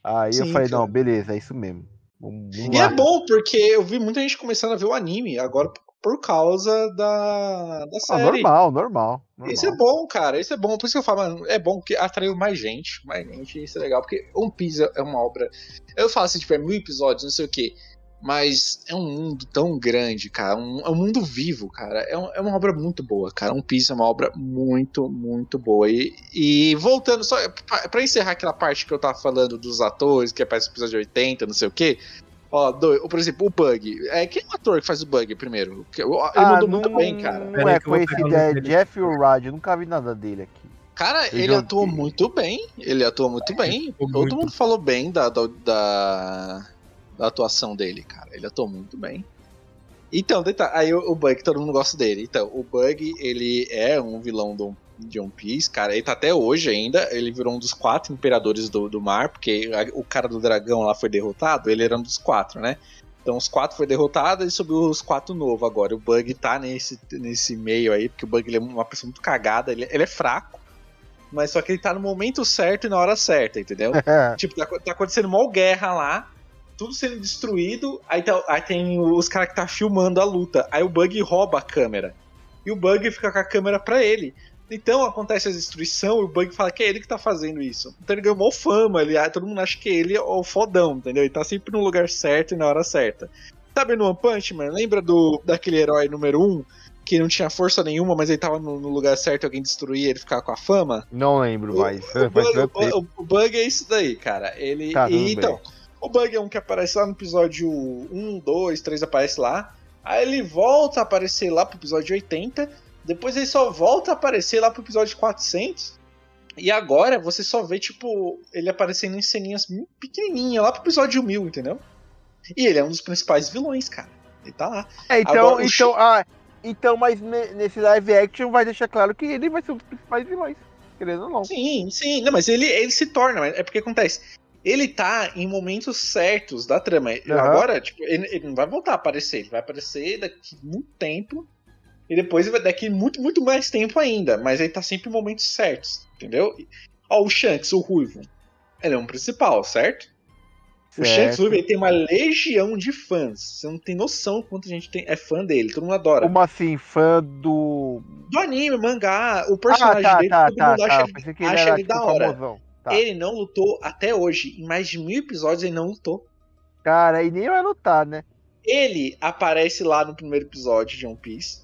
Speaker 3: Aí eu
Speaker 1: Sim,
Speaker 3: falei,
Speaker 1: cara.
Speaker 3: não, beleza, é isso mesmo. Vamos, vamos
Speaker 1: E
Speaker 3: lá.
Speaker 1: é bom, porque eu vi muita gente começando a ver o anime agora por- causa da, da
Speaker 3: Ah,
Speaker 1: série.
Speaker 3: normal, normal. normal.
Speaker 1: Isso é bom, cara. Isso é bom. Por isso que eu falo, mano, é bom que atraiu mais gente. Mais gente, isso é legal. Porque One Piece é uma obra. Eu falo assim, tipo, é mil episódios, não sei o quê. Mas é um mundo tão grande, cara. Um, é um mundo vivo, cara. É, um- é uma obra muito boa, cara. One Piece é uma obra muito, muito boa. E, e voltando, só pra, pra encerrar aquela parte que eu tava falando dos atores, que aparece no episódio 80, não sei o quê. Ó, do, por exemplo, o Bug. É, quem é o ator que faz o Bug primeiro? Que- Ele
Speaker 3: Ah,
Speaker 1: mandou
Speaker 3: não,
Speaker 1: muito bem, cara.
Speaker 3: Não é com esse é. Jeff Rod, eu nunca vi nada dele aqui.
Speaker 1: Cara,
Speaker 3: Eu
Speaker 1: ele atuou
Speaker 3: vi.
Speaker 1: muito bem. Ele atuou muito bem.
Speaker 2: atuou
Speaker 1: Todo
Speaker 2: muito.
Speaker 1: mundo falou bem da, da, da, da atuação dele, cara. Ele atuou muito bem. Então, aí o, Bug, todo mundo gosta dele. Então, o Bug, ele é um vilão do, de One Piece, cara. Ele tá até hoje ainda. Ele virou um dos quatro imperadores do, do mar, porque a- o cara do dragão lá foi derrotado. Ele era um dos quatro, né? Então os quatro foi derrotado e subiu os quatro novos agora. O Bug tá nesse, nesse meio aí, porque o Bug ele é uma pessoa muito cagada, ele, ele é fraco, mas só que ele tá no momento certo e na hora certa, entendeu? tipo, tá, tá acontecendo uma guerra lá, tudo sendo destruído, aí, tá- aí tem os caras que tá filmando a luta, aí o Bug rouba a câmera. E o Bug fica com a câmera pra ele. Então acontece a destruição e o Bug fala que é ele que tá fazendo isso. Então ele ganhou fama, ele, ah, todo mundo acha que ele é o fodão, entendeu? Ele tá sempre no lugar certo e na hora certa. Sabe no One Punch Man? Lembra do daquele herói número 1 um, que não tinha força nenhuma, mas ele tava no, no lugar certo e alguém destruía ele ficava com a fama?
Speaker 3: Não lembro, mas
Speaker 1: O,
Speaker 3: faz
Speaker 1: bug, o- o- o Bug é isso daí, cara. Ele. E, então,
Speaker 3: bem.
Speaker 1: O Bug é um que aparece lá no episódio 1, 2, 3, aparece lá. Aí ele volta a aparecer lá pro episódio 80. Depois ele só volta a aparecer lá pro episódio 400. E agora você só vê, tipo, ele aparecendo em ceninhas pequenininhas lá pro episódio 1000, entendeu? E ele é um dos principais vilões, cara. Ele tá lá.
Speaker 3: É, então,
Speaker 1: Agora,
Speaker 3: então, ah, então, mas ne- nesse live action vai deixar claro que ele vai ser um dos principais vilões. Querendo ou não.
Speaker 1: Sim, sim. Não, mas ele, ele se torna. É porque acontece. Ele tá em momentos certos da trama.
Speaker 3: Aham.
Speaker 1: Agora, tipo, ele, ele não vai voltar a aparecer, ele vai aparecer daqui muito tempo. E depois vai daqui muito, muito mais tempo ainda. Mas ele tá sempre em momentos certos, entendeu? Ó, o Shanks, o Ruivo. Ele é um principal, certo? O Shanks
Speaker 3: Certo.
Speaker 1: Ruivo ele tem uma legião de fãs. Você não tem noção quanto gente tem, é fã dele. Todo mundo adora.
Speaker 3: Como assim, fã do.
Speaker 1: Do anime, mangá, o
Speaker 3: Ah,
Speaker 1: personagem
Speaker 3: tá,
Speaker 1: dele,
Speaker 3: tá,
Speaker 1: todo
Speaker 3: tá,
Speaker 1: mundo
Speaker 3: tá.
Speaker 1: acha, ele- acha ele da
Speaker 3: tipo,
Speaker 1: hora.
Speaker 3: famosão. Tá.
Speaker 1: Ele não lutou até hoje. Em mais de mil episódios, ele não lutou.
Speaker 3: Cara, e nem vai lutar, né?
Speaker 1: Ele aparece lá no primeiro episódio de One Piece.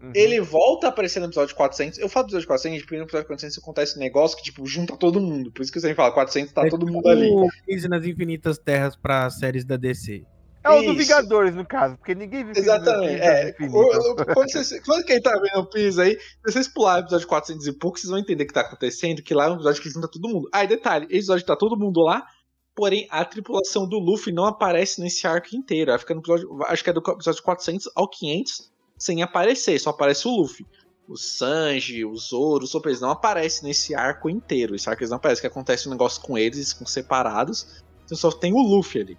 Speaker 3: Uhum.
Speaker 1: Ele volta a aparecer no episódio 400. Eu falo do episódio 400 porque no episódio 400 acontece um negócio que, tipo, junta todo mundo. Por isso que você fala 400 tá
Speaker 2: É
Speaker 1: todo mundo
Speaker 2: tipo
Speaker 1: ali.
Speaker 2: O Crise nas Infinitas Terras para séries da DC.
Speaker 3: É o do. Vingadores, no caso, porque ninguém viu
Speaker 1: Exatamente. É,
Speaker 3: Infinito.
Speaker 1: o- o- quando, vocês, quando quem tá vendo o Piece aí, se vocês pularem o episódio 400 e pouco, vocês vão entender o que tá acontecendo, que lá é um episódio que junta todo mundo. Ah, e detalhe, esse episódio tá todo mundo lá, porém a tripulação do Luffy não aparece nesse arco inteiro. Ela fica no episódio, acho que é do episódio 400 ao 500, sem aparecer, só aparece o Luffy. O Sanji, o Zoro, o Sop, eles não aparecem nesse arco inteiro. Esse arco eles não aparecem, que acontece um negócio com eles, eles ficam separados. Então só tem o Luffy ali.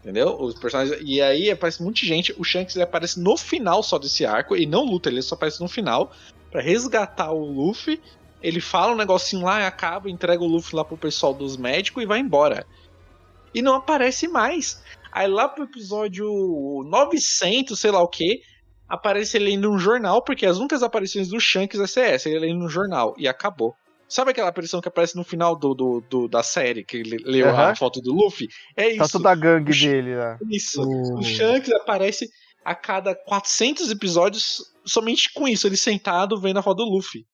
Speaker 1: Entendeu? Os personagens. E aí aparece muita gente. O Shanks ele aparece no final só desse arco. E não luta, ele só aparece no final. Pra resgatar o Luffy. Ele fala um negocinho lá acaba, entrega o Luffy lá pro pessoal dos médicos e vai embora. E não aparece mais. Aí lá pro episódio 900, sei lá o que, aparece ele lendo um jornal, porque as únicas aparições do Shanks é essa, ele lendo um jornal, e acabou. Sabe aquela aparição que aparece no final do, do, do- da série, que ele leu a
Speaker 3: Aham.
Speaker 1: foto do Luffy? É isso.
Speaker 3: Tá toda a gangue
Speaker 1: O Sh-
Speaker 3: dele lá.
Speaker 1: Isso.
Speaker 2: O-
Speaker 1: O Shanks aparece a cada 400 episódios somente com isso, ele sentado vendo a foto do Luffy.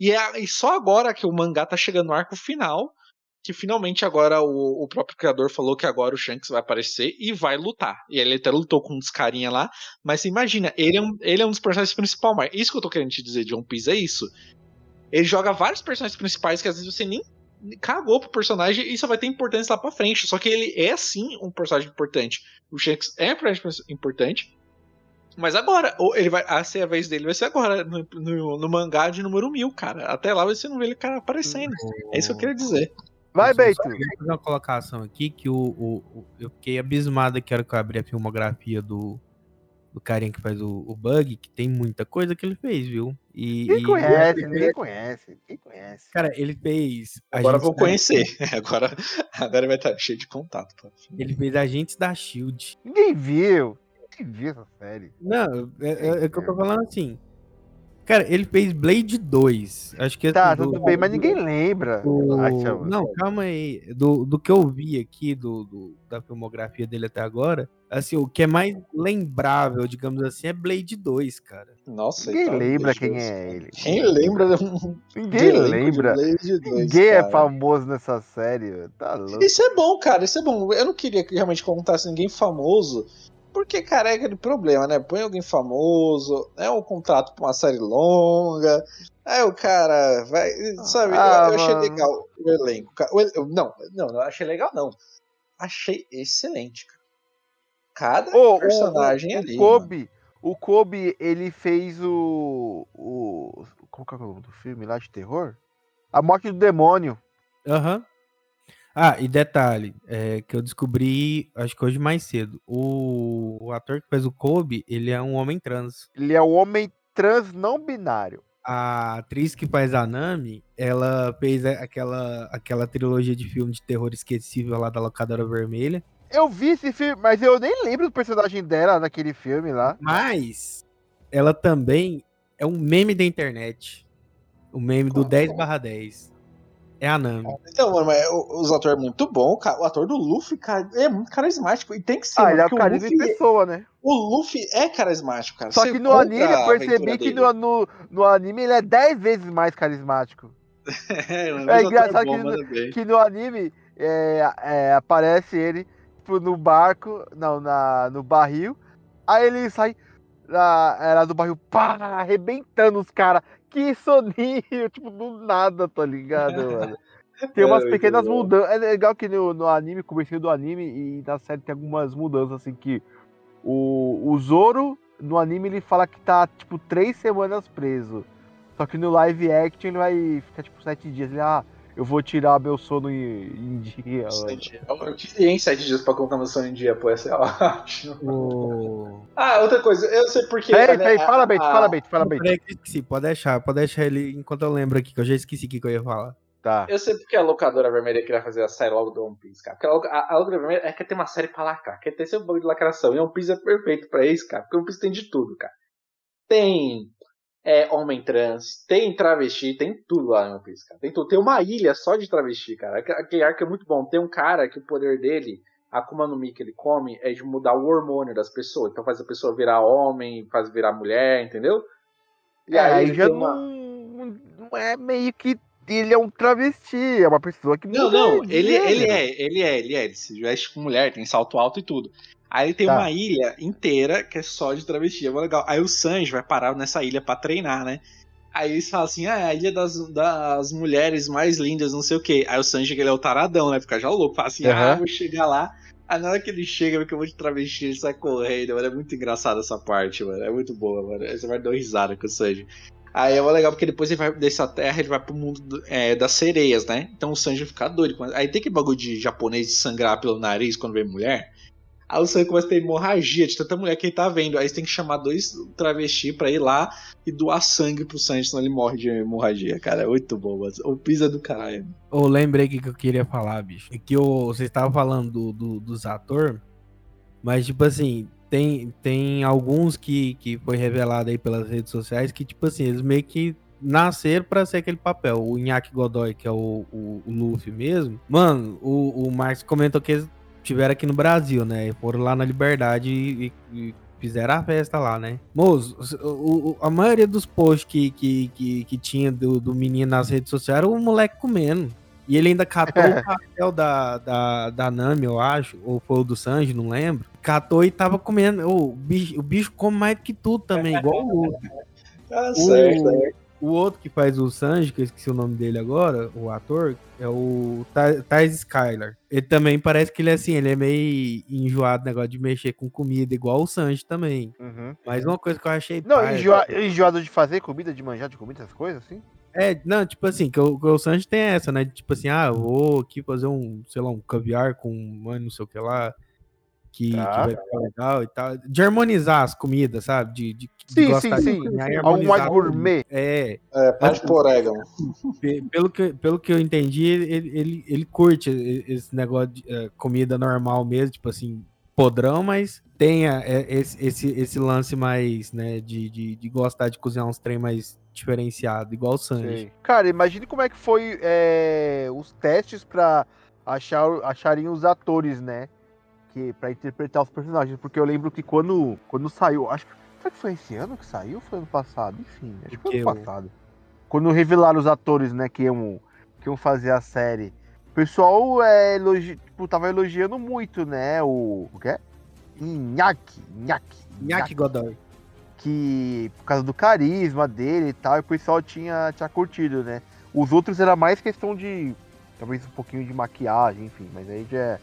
Speaker 1: E, é, e só agora que o mangá tá chegando no arco final, que finalmente agora o, o próprio criador falou que agora o Shanks vai aparecer e vai lutar. E ele até lutou com uns carinha lá, mas imagina, ele é um, ele é um dos personagens principais. Mas isso que eu tô querendo te dizer de One Piece é isso. Ele joga vários personagens principais que às vezes você nem cagou pro personagem e só vai ter importância lá pra frente. Só que ele é sim um personagem importante. O Shanks é um personagem importante. Mas agora, ou ele vai. A ser a vez dele vai ser agora, no, no, no mangá de número 1000, cara. Até lá você não vê ele cara aparecendo. É isso que eu queria dizer.
Speaker 3: Vai, Beito.
Speaker 2: fazer uma colocação aqui que o, o- o- eu fiquei abismado que era que eu abri a filmografia do, do carinha que faz o, o Bug, que tem muita coisa que ele fez, viu? E,
Speaker 3: Quem
Speaker 2: e-
Speaker 3: conhece?
Speaker 2: ele
Speaker 3: Ninguém
Speaker 2: fez-
Speaker 3: conhece. Quem conhece?
Speaker 2: Cara, ele fez.
Speaker 1: Agora vou
Speaker 2: da-
Speaker 1: conhecer. Agora, agora vai estar cheio de contato. pô.
Speaker 2: Ele fez Agentes da Shield.
Speaker 3: Ninguém viu. Ninguém viu essa série.
Speaker 2: Não, é, é- é que eu tô falando assim. Cara, ele fez Blade 2. Acho que
Speaker 3: Tá,
Speaker 2: assim, do-
Speaker 3: tudo bem, mas
Speaker 2: do-
Speaker 3: ninguém lembra.
Speaker 2: do-. Não, calma aí. Do, do que eu vi aqui do, do- da filmografia dele até agora, assim, o que é mais lembrável, digamos assim, é Blade 2, cara.
Speaker 1: Nossa,
Speaker 3: Ninguém
Speaker 1: tá
Speaker 3: lembra quem é ele.
Speaker 1: Quem lembra de
Speaker 3: Ninguém
Speaker 1: de elenco de
Speaker 3: lembra.
Speaker 1: Blade 2,
Speaker 3: Ninguém é
Speaker 1: cara?
Speaker 3: famoso nessa série. Tá louco.
Speaker 1: Isso é bom, cara, isso é bom. Eu não queria que realmente contasse ninguém famoso, porque, cara, é aquele problema, né? Põe alguém famoso, é um contrato pra uma série longa, aí o cara vai. Sabe,
Speaker 3: Ah,
Speaker 1: eu, eu achei legal o elenco. O el- não, não, não achei legal, não. Achei excelente, cara. Cada
Speaker 3: Ô, o-
Speaker 1: personagem
Speaker 3: o,
Speaker 1: ali.
Speaker 3: O Kobe, o Kobe, ele fez o. o como que é o nome do filme lá de terror? A Morte do Demônio.
Speaker 2: Aham. Ah, e detalhe, é, que eu descobri, acho que hoje mais cedo. O, o ator que faz o Kobe, ele é um homem trans.
Speaker 3: Ele é o homem trans não binário.
Speaker 2: A atriz que faz a Nami, ela fez aquela, aquela trilogia de filme de terror esquecível lá da Locadora Vermelha.
Speaker 3: Eu vi esse filme, mas eu nem lembro do personagem dela naquele filme lá.
Speaker 2: Mas ela também é um meme da internet. O meme do 10 barra 10. É a Nami.
Speaker 1: Então, mano, mas os atores é muito bom, cara. O ator do Luffy, cara, é muito carismático. E tem que ser,
Speaker 3: Ah, ele é o carisma
Speaker 1: Luffy,
Speaker 3: pessoa, né?
Speaker 1: o Luffy é carismático, cara.
Speaker 3: Só
Speaker 1: Você
Speaker 3: que no anime eu percebi que no, no, no anime ele é 10 vezes mais carismático.
Speaker 1: É,
Speaker 3: É
Speaker 1: ator
Speaker 3: engraçado
Speaker 1: bom,
Speaker 3: que-
Speaker 1: bem.
Speaker 3: Que no anime é, é, aparece ele tipo, no barco, não, na, no barril. Aí ele sai lá, é, lá do barril, pá, arrebentando os caras. Que soninho, tipo, do nada, tá ligado, mano? Tem
Speaker 1: É,
Speaker 3: umas
Speaker 1: muito
Speaker 3: pequenas mudanças. É legal que no, no anime, comecinho do anime e na série tem algumas mudanças, assim, que o, o Zoro, no anime, ele fala que tá, tipo, três semanas preso. Só que no live action ele vai ficar, tipo, sete dias. Ele, ah, eu vou tirar meu sono em, em dia.
Speaker 1: Eu queria em sete dias pra colocar meu sono em dia, pô, essa é ótimo.
Speaker 2: O...
Speaker 1: Ah, outra coisa, eu sei porque.
Speaker 3: Peraí,
Speaker 1: né,
Speaker 3: peraí, fala,
Speaker 1: a-
Speaker 3: Bento,
Speaker 1: a-
Speaker 3: fala, Bento, fala, Bento.
Speaker 2: Peraí esqueci, pode deixar, pode deixar ele enquanto eu lembro aqui, que eu já esqueci o que que eu ia falar.
Speaker 3: Tá.
Speaker 1: Eu sei porque a locadora vermelha queria fazer a série logo do One Piece, cara. Porque a, a, a locadora vermelha é que tem uma série pra lacrar, quer ter seu bagulho de lacração. E One Piece é perfeito pra isso, cara. Porque One Piece tem de tudo, cara. Tem é, homem trans, tem travesti, tem tudo lá no One Piece, cara. Tem tudo. Tem uma ilha só de travesti, cara. Aquele- arco é muito bom. Tem um cara que o poder dele, a Akuma no Mi que ele come, é de mudar o hormônio das pessoas. Então faz a pessoa virar homem, faz virar mulher, entendeu? E
Speaker 3: É, aí
Speaker 1: ele
Speaker 3: já
Speaker 1: uma-
Speaker 3: não, não é meio que ele é um travesti, é uma pessoa que
Speaker 1: Não,
Speaker 3: muda
Speaker 1: não,
Speaker 3: de
Speaker 1: ele, ele é, ele é, ele é, ele se veste com mulher, tem salto alto e tudo. Aí tem
Speaker 3: Tá.
Speaker 1: uma ilha inteira que é só de travesti, é mó legal. Aí o Sanji vai parar nessa ilha pra treinar, né? Aí eles falam assim, ah, é a ilha das, das mulheres mais lindas, não sei o quê. Aí o Sanji, que ele é o taradão, né? Fica já louco, fala assim, ah,
Speaker 3: Aham.
Speaker 1: vou chegar lá. Aí na hora que ele chega, vê que eu vou de travesti, ele sai correndo, mano. É muito engraçado essa parte, mano. É muito boa, mano. Você vai dar uma risada com o Sanji. Aí é legal, porque depois ele vai dessa terra, ele vai pro mundo do- é, das sereias, né? Então o Sanji fica doido. Aí tem que bagulho de japonês de sangrar pelo nariz quando vê mulher. Aí o Sanji começa a ter hemorragia de tanta mulher que ele tá vendo. Aí você tem que chamar dois travesti pra ir lá e doar sangue pro Sanji, senão ele morre de hemorragia, cara. É muito bom, mas o pisa do caralho.
Speaker 2: Eu lembrei que eu queria falar, bicho. É que eu, vocês estavam falando do, do- dos atores, mas, tipo assim, tem, tem alguns que, que foi revelado aí pelas redes sociais que, tipo assim, eles meio que nasceram pra ser aquele papel. O Inaki Godoy, que é o, o, o Luffy mesmo. Mano, o, o Marcos comentou que eles tiveram aqui no Brasil, né? Foram lá na Liberdade e, e fizeram a festa lá, né? Moço, o- o- a maioria dos posts que, que, que, que tinha do, do menino nas redes sociais era o moleque comendo. E ele ainda catou o papel da, da, da Nami, eu acho, ou foi o do Sanji, não lembro. Catou e tava comendo. O bicho, o bicho come mais do que tudo também, igual o outro.
Speaker 1: Tá
Speaker 2: O-
Speaker 1: certo, né?
Speaker 2: O outro que faz o Sanji, que eu esqueci o nome dele agora, o ator, é o Thais Skylar. Ele também parece que ele é assim, ele é meio enjoado negócio de mexer com comida, igual o Sanji também.
Speaker 3: Uhum.
Speaker 2: Mas uma coisa que eu achei.
Speaker 3: Não,
Speaker 2: paia,
Speaker 3: enjoa- enjoado de fazer comida, de manjar de comida, essas coisas assim?
Speaker 2: É, não, tipo assim, que o, que o Sanji tem essa, né? Tipo assim, ah, eu vou aqui fazer um, sei lá, um caviar com mano, não sei o que lá, que, que
Speaker 3: Tá.
Speaker 2: vai ficar legal e tal. De harmonizar as comidas, sabe? De, de, de
Speaker 3: Sim,
Speaker 2: gostar
Speaker 3: sim,
Speaker 2: de
Speaker 3: sim.
Speaker 2: cozinhar e
Speaker 3: Algo mais gourmet.
Speaker 2: É,
Speaker 1: É, pode pôr orégano.
Speaker 2: pe- pelo que, pelo que eu entendi, ele, ele, ele curte esse negócio de eh, comida normal mesmo, tipo assim, podrão, mas tenha eh, esse, esse, esse lance mais, né, de, de, de gostar de cozinhar uns trem mais diferenciado, igual o Sanji.
Speaker 3: Cara, imagine como é que foi é, os testes pra achar, acharem os atores, né? Que, pra interpretar os personagens. Porque eu lembro que quando, quando saiu. Acho que. Será que foi esse ano que saiu foi ano passado? Enfim, acho que foi ano passado. Quando revelaram os atores, né, que iam, que iam fazer a série. O pessoal é, elogi, tipo, tava elogiando muito, né? O. O que é? Inhaki. Inhaki.
Speaker 2: Nhaki Godoy.
Speaker 3: que por causa do carisma dele e tal, e o pessoal tinha, tinha curtido, né? Os outros era mais questão de talvez um pouquinho de maquiagem, enfim, mas aí já é,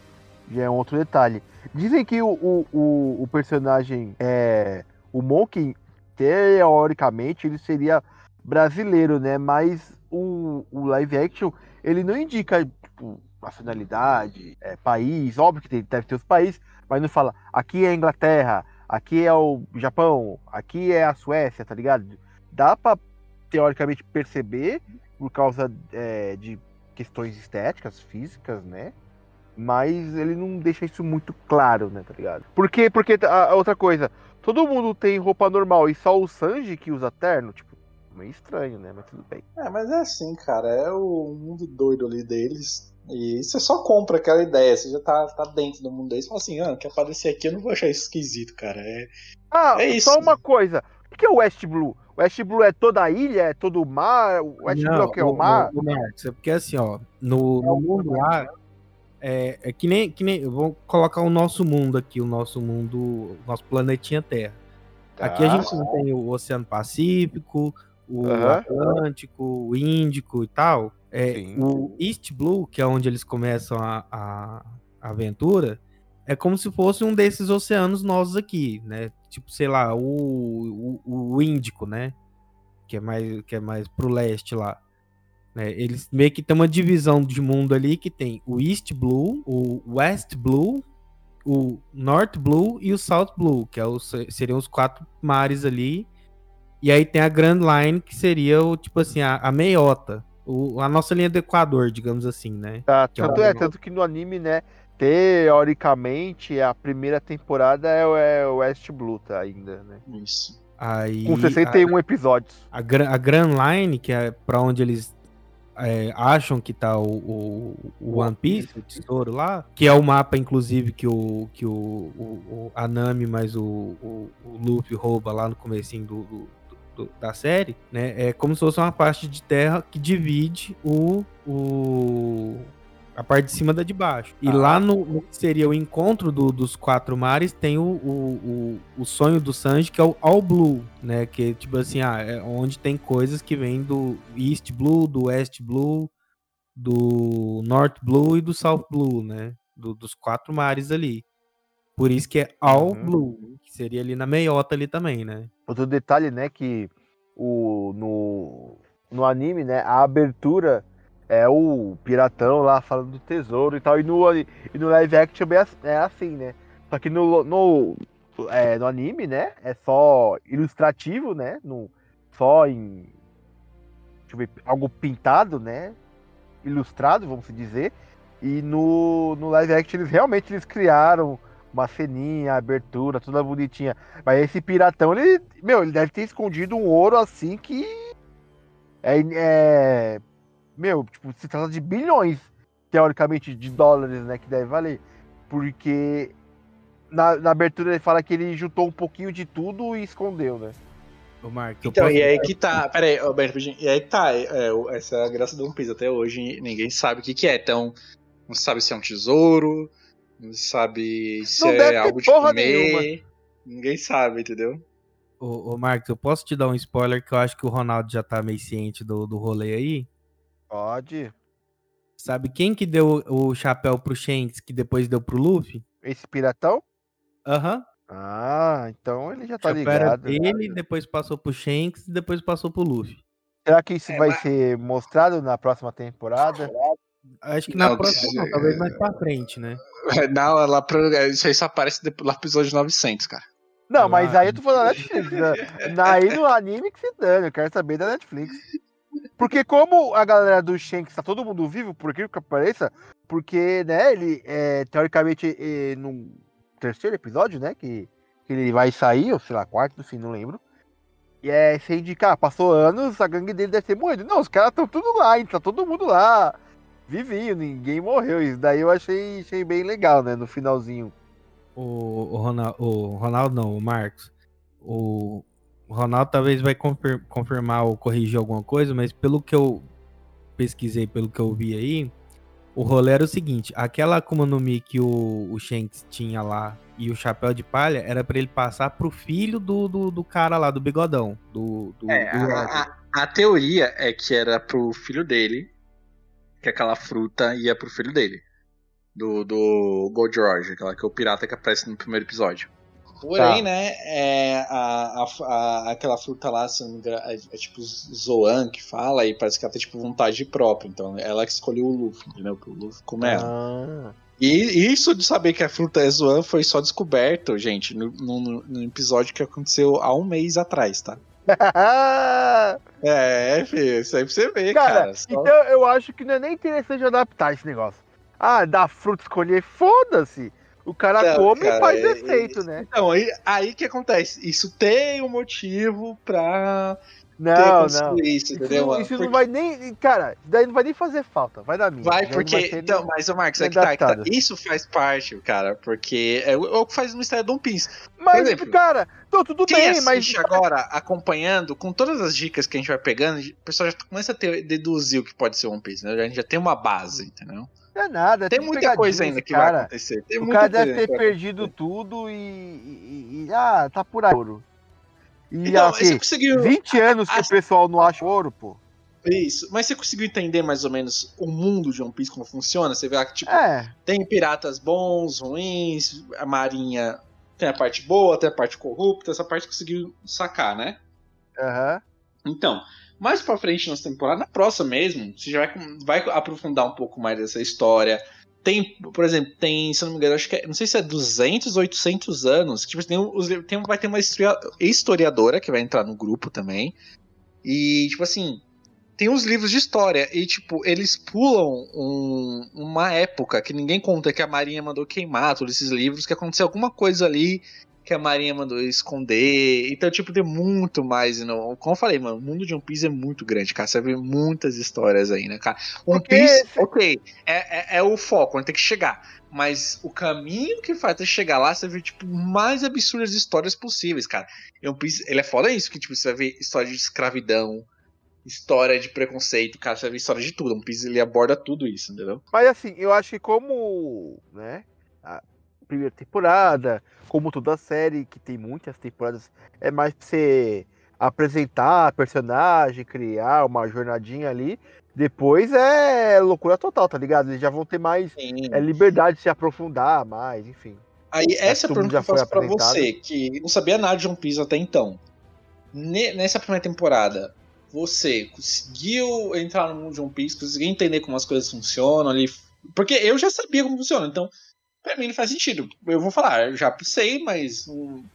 Speaker 3: já é um outro detalhe. Dizem que o, o, o, personagem é o Monkey, teoricamente, ele seria brasileiro, né? Mas o, o live action, ele não indica tipo, nacionalidade, é, país, óbvio que tem- deve ter os países, mas não fala aqui é a Inglaterra, aqui é o Japão, aqui é a Suécia, tá ligado? Dá pra teoricamente perceber por causa é, de questões estéticas, físicas, né? Mas ele não deixa isso muito claro, né, tá ligado? Por quê? Porque a, a outra coisa, todo mundo tem roupa normal e só o Sanji que usa terno, tipo, meio estranho, né? Mas tudo bem.
Speaker 1: É, mas é assim, cara. É o mundo doido ali deles. E você só compra aquela ideia. Você já tá, tá dentro do mundo deles. Fala assim, ah, quer aparecer aqui, eu não vou achar isso esquisito, cara. É,
Speaker 3: Ah,
Speaker 1: É isso.
Speaker 3: só uma coisa. O que é o West Blue? O West Blue é toda a ilha? É todo o mar? O West Blue é o que é o mar?
Speaker 2: O, Marcos, é porque assim, ó, no, no mundo lá, é, é que nem, que nem. Eu vou colocar o nosso mundo aqui, o nosso mundo, o nosso planetinha Terra. Aqui a
Speaker 3: Tá.
Speaker 2: gente não tem o Oceano Pacífico, o. Atlântico, o Índico e tal. É,
Speaker 3: Sim.
Speaker 2: o East Blue, que é onde eles começam a, a, a aventura, é como se fosse um desses oceanos nossos aqui, né? Tipo, sei lá, o, o, o Índico, né? Que é mais, que é mais pro leste lá. Né? Eles meio que tem uma divisão de mundo ali que tem o East Blue, o West Blue, o North Blue e o South Blue, que é os, seriam os quatro mares ali. E aí tem a Grand Line, que seria o tipo assim, a, a meiota. O, a nossa linha do Equador, digamos assim, né?
Speaker 3: Tá,
Speaker 2: Que é
Speaker 3: tanto,
Speaker 2: o-
Speaker 3: é, tanto que no anime, né, teoricamente, a primeira temporada é, o- é o West Blue, tá, ainda, né?
Speaker 1: Isso.
Speaker 2: Aí,
Speaker 3: Com 61 episódios.
Speaker 2: a, a, Gra- a Grand Line, que é pra onde eles é, acham que tá o, o, o One Piece, o tesouro lá, que é o mapa, inclusive, que o, que o, o, o Anami mais o, o, o Luffy rouba lá no comecinho do, do- da série, né? É como se fosse uma parte de terra que divide o, o a parte de cima da de baixo. E
Speaker 1: Ah.
Speaker 2: lá no, no que seria o encontro do- dos quatro mares tem o, o, o, o sonho do Sanji, que é o All Blue, né? Que tipo assim, ah, é onde tem coisas que vêm do East Blue, do West Blue, do North Blue e do South Blue, né? Do- dos quatro mares ali. Por isso que é All
Speaker 3: Uhum.
Speaker 2: Blue, que seria ali na meiota ali também, né?
Speaker 3: Outro detalhe, né, que o, no, no anime, né, a abertura é o piratão lá falando do tesouro e tal, e no, e no live action é é assim, né? Só que no, no, é, no anime, né, é só ilustrativo, né, no, só em ver, algo pintado, né, ilustrado, vamos dizer, e no, no live action eles realmente eles criaram uma ceninha, abertura, toda bonitinha. Mas esse piratão, ele. Meu, ele deve ter escondido um ouro assim que. É. é meu, tipo, se trata de bilhões, teoricamente, de dólares, né? Que deve valer. Porque. Na, na abertura ele fala que ele juntou um pouquinho de tudo e escondeu, né?
Speaker 2: O Mark, eu
Speaker 1: Então,
Speaker 2: posso-
Speaker 1: e aí que tá. Pera aí, Roberto, e aí que tá. é, é, essa é a graça do One Piece. Até hoje ninguém sabe o que, que é. Então, não sabe se é um tesouro, não sabe se
Speaker 3: Não deve
Speaker 1: é
Speaker 3: ter
Speaker 1: algo de
Speaker 3: porra
Speaker 1: comer. Ninguém sabe, entendeu?
Speaker 2: Ô, ô Marcos, eu posso te dar um spoiler que eu acho que o Ronaldo já tá meio ciente do, do rolê aí?
Speaker 3: Pode.
Speaker 2: Sabe quem que deu o chapéu pro Shanks que depois deu pro Luffy?
Speaker 3: Esse piratão?
Speaker 2: Aham.
Speaker 3: Ah, então ele já
Speaker 2: O
Speaker 3: tá
Speaker 2: chapéu era
Speaker 3: ligado.
Speaker 2: dele, depois passou pro Shanks e depois passou pro Luffy.
Speaker 3: Será que isso
Speaker 1: É,
Speaker 3: vai
Speaker 1: mas-
Speaker 3: ser mostrado na próxima temporada?
Speaker 2: Acho que na
Speaker 1: Não,
Speaker 2: próxima,
Speaker 1: que-
Speaker 2: talvez mais pra frente, né?
Speaker 1: Não, lá pro, isso aí só aparece depois, lá pro episódio 900, cara.
Speaker 3: Não, mas
Speaker 2: acho.
Speaker 3: aí eu tô falando da Netflix. né? Aí no anime que se dane, eu quero saber da Netflix. Porque como a galera do Shanks tá todo mundo vivo, por aquilo que pareça, porque, né, ele, é, teoricamente, é, no terceiro episódio, né, que, que ele vai sair, ou sei lá, quarto, no fim, não lembro. E é, se indicar, passou anos, a gangue dele deve ter morrido. Não, os caras estão tudo lá, tá todo mundo lá, vivinho, ninguém morreu. Isso daí eu achei, achei bem legal, né, no finalzinho.
Speaker 2: O, o, Ronaldo, o Ronaldo não, o Marcos. O, o Ronaldo talvez vai confir- confirmar ou corrigir alguma coisa, mas pelo que eu pesquisei, pelo que eu vi aí, o rolê era o seguinte: aquela Akuma no Mi que o, o Shanks tinha lá e o chapéu de palha era pra ele passar pro filho do, do, do cara lá, do bigodão. Do, do,
Speaker 1: É,
Speaker 2: do
Speaker 1: a, a- a teoria é que era pro filho dele, que aquela fruta ia pro filho dele. Do, do Gold Roger, aquela que é o pirata que aparece no primeiro episódio. Porém,
Speaker 3: Tá.
Speaker 1: né, é, a, a- a- aquela fruta lá, é, é tipo Zoan que fala, e parece que ela tem tipo vontade própria. Então, ela que escolheu o Luffy, entendeu? Pro Luffy comer ela.
Speaker 3: Ah.
Speaker 1: E isso de saber que a fruta é Zoan foi só descoberto, gente, no, no- no episódio que aconteceu há um mês atrás, tá? É, filho, isso aí pra você ver, cara.
Speaker 3: Cara,
Speaker 1: só-
Speaker 3: então eu acho que não é nem interessante adaptar esse negócio. Ah, dar fruta escolher, foda-se. O cara
Speaker 1: Não,
Speaker 3: come
Speaker 1: cara,
Speaker 3: e faz
Speaker 1: é-
Speaker 3: efeito, né?
Speaker 1: Então, aí, aí que acontece? Isso tem um motivo pra ter
Speaker 3: Não, não.
Speaker 1: isso,
Speaker 3: Isso,
Speaker 1: entendeu?
Speaker 3: não,
Speaker 1: mano?
Speaker 3: isso
Speaker 1: Porque-
Speaker 3: não vai nem. Cara, isso daí não vai nem fazer falta. Vai dar minha.
Speaker 1: Vai, porque. então,
Speaker 3: nem-
Speaker 1: mas, o Marcos, é que tá, é que tá. Isso faz parte, cara, porque é o é que faz no mistério do One Piece.
Speaker 3: Mas,
Speaker 1: exemplo,
Speaker 3: cara, não, tudo
Speaker 1: Quem
Speaker 3: bem, mas.
Speaker 1: agora, acompanhando, com todas as dicas que a gente vai pegando, o pessoal já começa a ter, deduzir o que pode ser One Piece, né? A gente já tem uma base, entendeu?
Speaker 3: Não é nada. é
Speaker 1: Tem
Speaker 3: tudo
Speaker 1: muita coisa ainda que vai
Speaker 3: cara.
Speaker 1: acontecer. Tem
Speaker 3: O cara deve ter
Speaker 1: vai
Speaker 3: perdido tudo e, e- e- Ah, tá por aí. ouro. E
Speaker 1: Então,
Speaker 3: aqui,
Speaker 1: você conseguiu.
Speaker 3: 20 anos que
Speaker 1: a-
Speaker 3: o pessoal não acha ouro, pô.
Speaker 1: Isso, mas você conseguiu entender mais ou menos o mundo de One Piece, como funciona? Você vê que, tipo,
Speaker 3: É.
Speaker 1: tem piratas bons, ruins, a marinha tem a parte boa, tem a parte corrupta, essa parte conseguiu sacar, né?
Speaker 3: Aham.
Speaker 1: Então, mais pra frente nessa temporada, na próxima mesmo, você já vai, vai aprofundar um pouco mais dessa história. Tem, por exemplo, tem, se eu não me engano, acho que é, não sei se é 200, 800 anos. Tipo, tem, tem, vai ter uma historiadora que vai entrar no grupo também. E, tipo assim, tem os livros de história. E, tipo, eles pulam um, uma época que ninguém conta que a Marinha mandou queimar todos esses livros, que aconteceu alguma coisa ali que a Marinha mandou esconder. Então, tipo, tem muito mais. Não, como eu falei, mano, o mundo de One Piece é muito grande, cara. Você vê muitas histórias aí, né, cara? One Porque Piece, ok, é, é, é, o foco, onde tem que chegar. Mas o caminho que faz até chegar lá, você vê, tipo, mais absurdas histórias possíveis, cara. One Piece, ele é foda isso, que, tipo, você vai ver história de escravidão, história de preconceito, cara, você vai ver história de tudo. One Piece, ele aborda tudo isso, entendeu?
Speaker 3: Mas, assim, eu acho que como, né, primeira temporada como toda série, que tem muitas temporadas, é mais pra você apresentar personagem, criar uma jornadinha ali. Depois é loucura total, tá ligado? Eles já vão ter mais é, liberdade de se aprofundar mais, enfim.
Speaker 1: Aí, essa é a pergunta que eu faço pra você, que não sabia nada de One Piece até então. Nessa primeira temporada, você conseguiu entrar no mundo de One Piece, conseguiu entender como as coisas funcionam ali? Porque eu já sabia como funciona, então Pra mim não faz sentido. Eu vou falar, eu já sei, mas.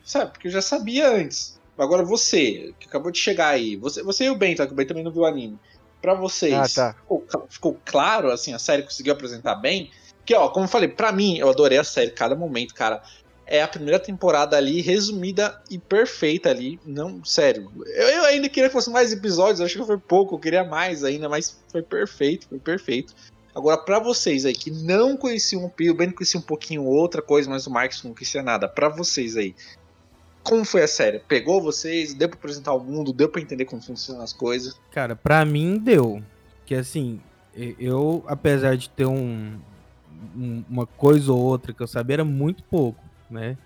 Speaker 1: Sabe, porque eu já sabia antes. Agora você, que acabou de chegar aí, você, você e o Bento, tá? que o Bento também não viu o anime. Pra vocês, ah, tá. ficou, ficou, claro, assim, a série conseguiu apresentar bem? Que, ó, como eu falei, pra mim, eu adorei a série, cada momento, cara. É a primeira temporada ali, resumida e perfeita ali. Não, sério. Eu, eu ainda queria que fosse mais episódios, acho que foi pouco, eu queria mais ainda, mas foi perfeito, foi perfeito. Agora, para vocês aí que não conheciam o Pio, bem conhecia um pouquinho outra coisa, mas o Marcos não conhecia nada. Para vocês aí, como foi a série? Pegou vocês? Deu pra apresentar o mundo? Deu pra entender como funcionam as coisas?
Speaker 2: Cara, pra mim deu. Que assim, eu, apesar de ter um, um, uma coisa ou outra que eu sabia, era muito pouco, né?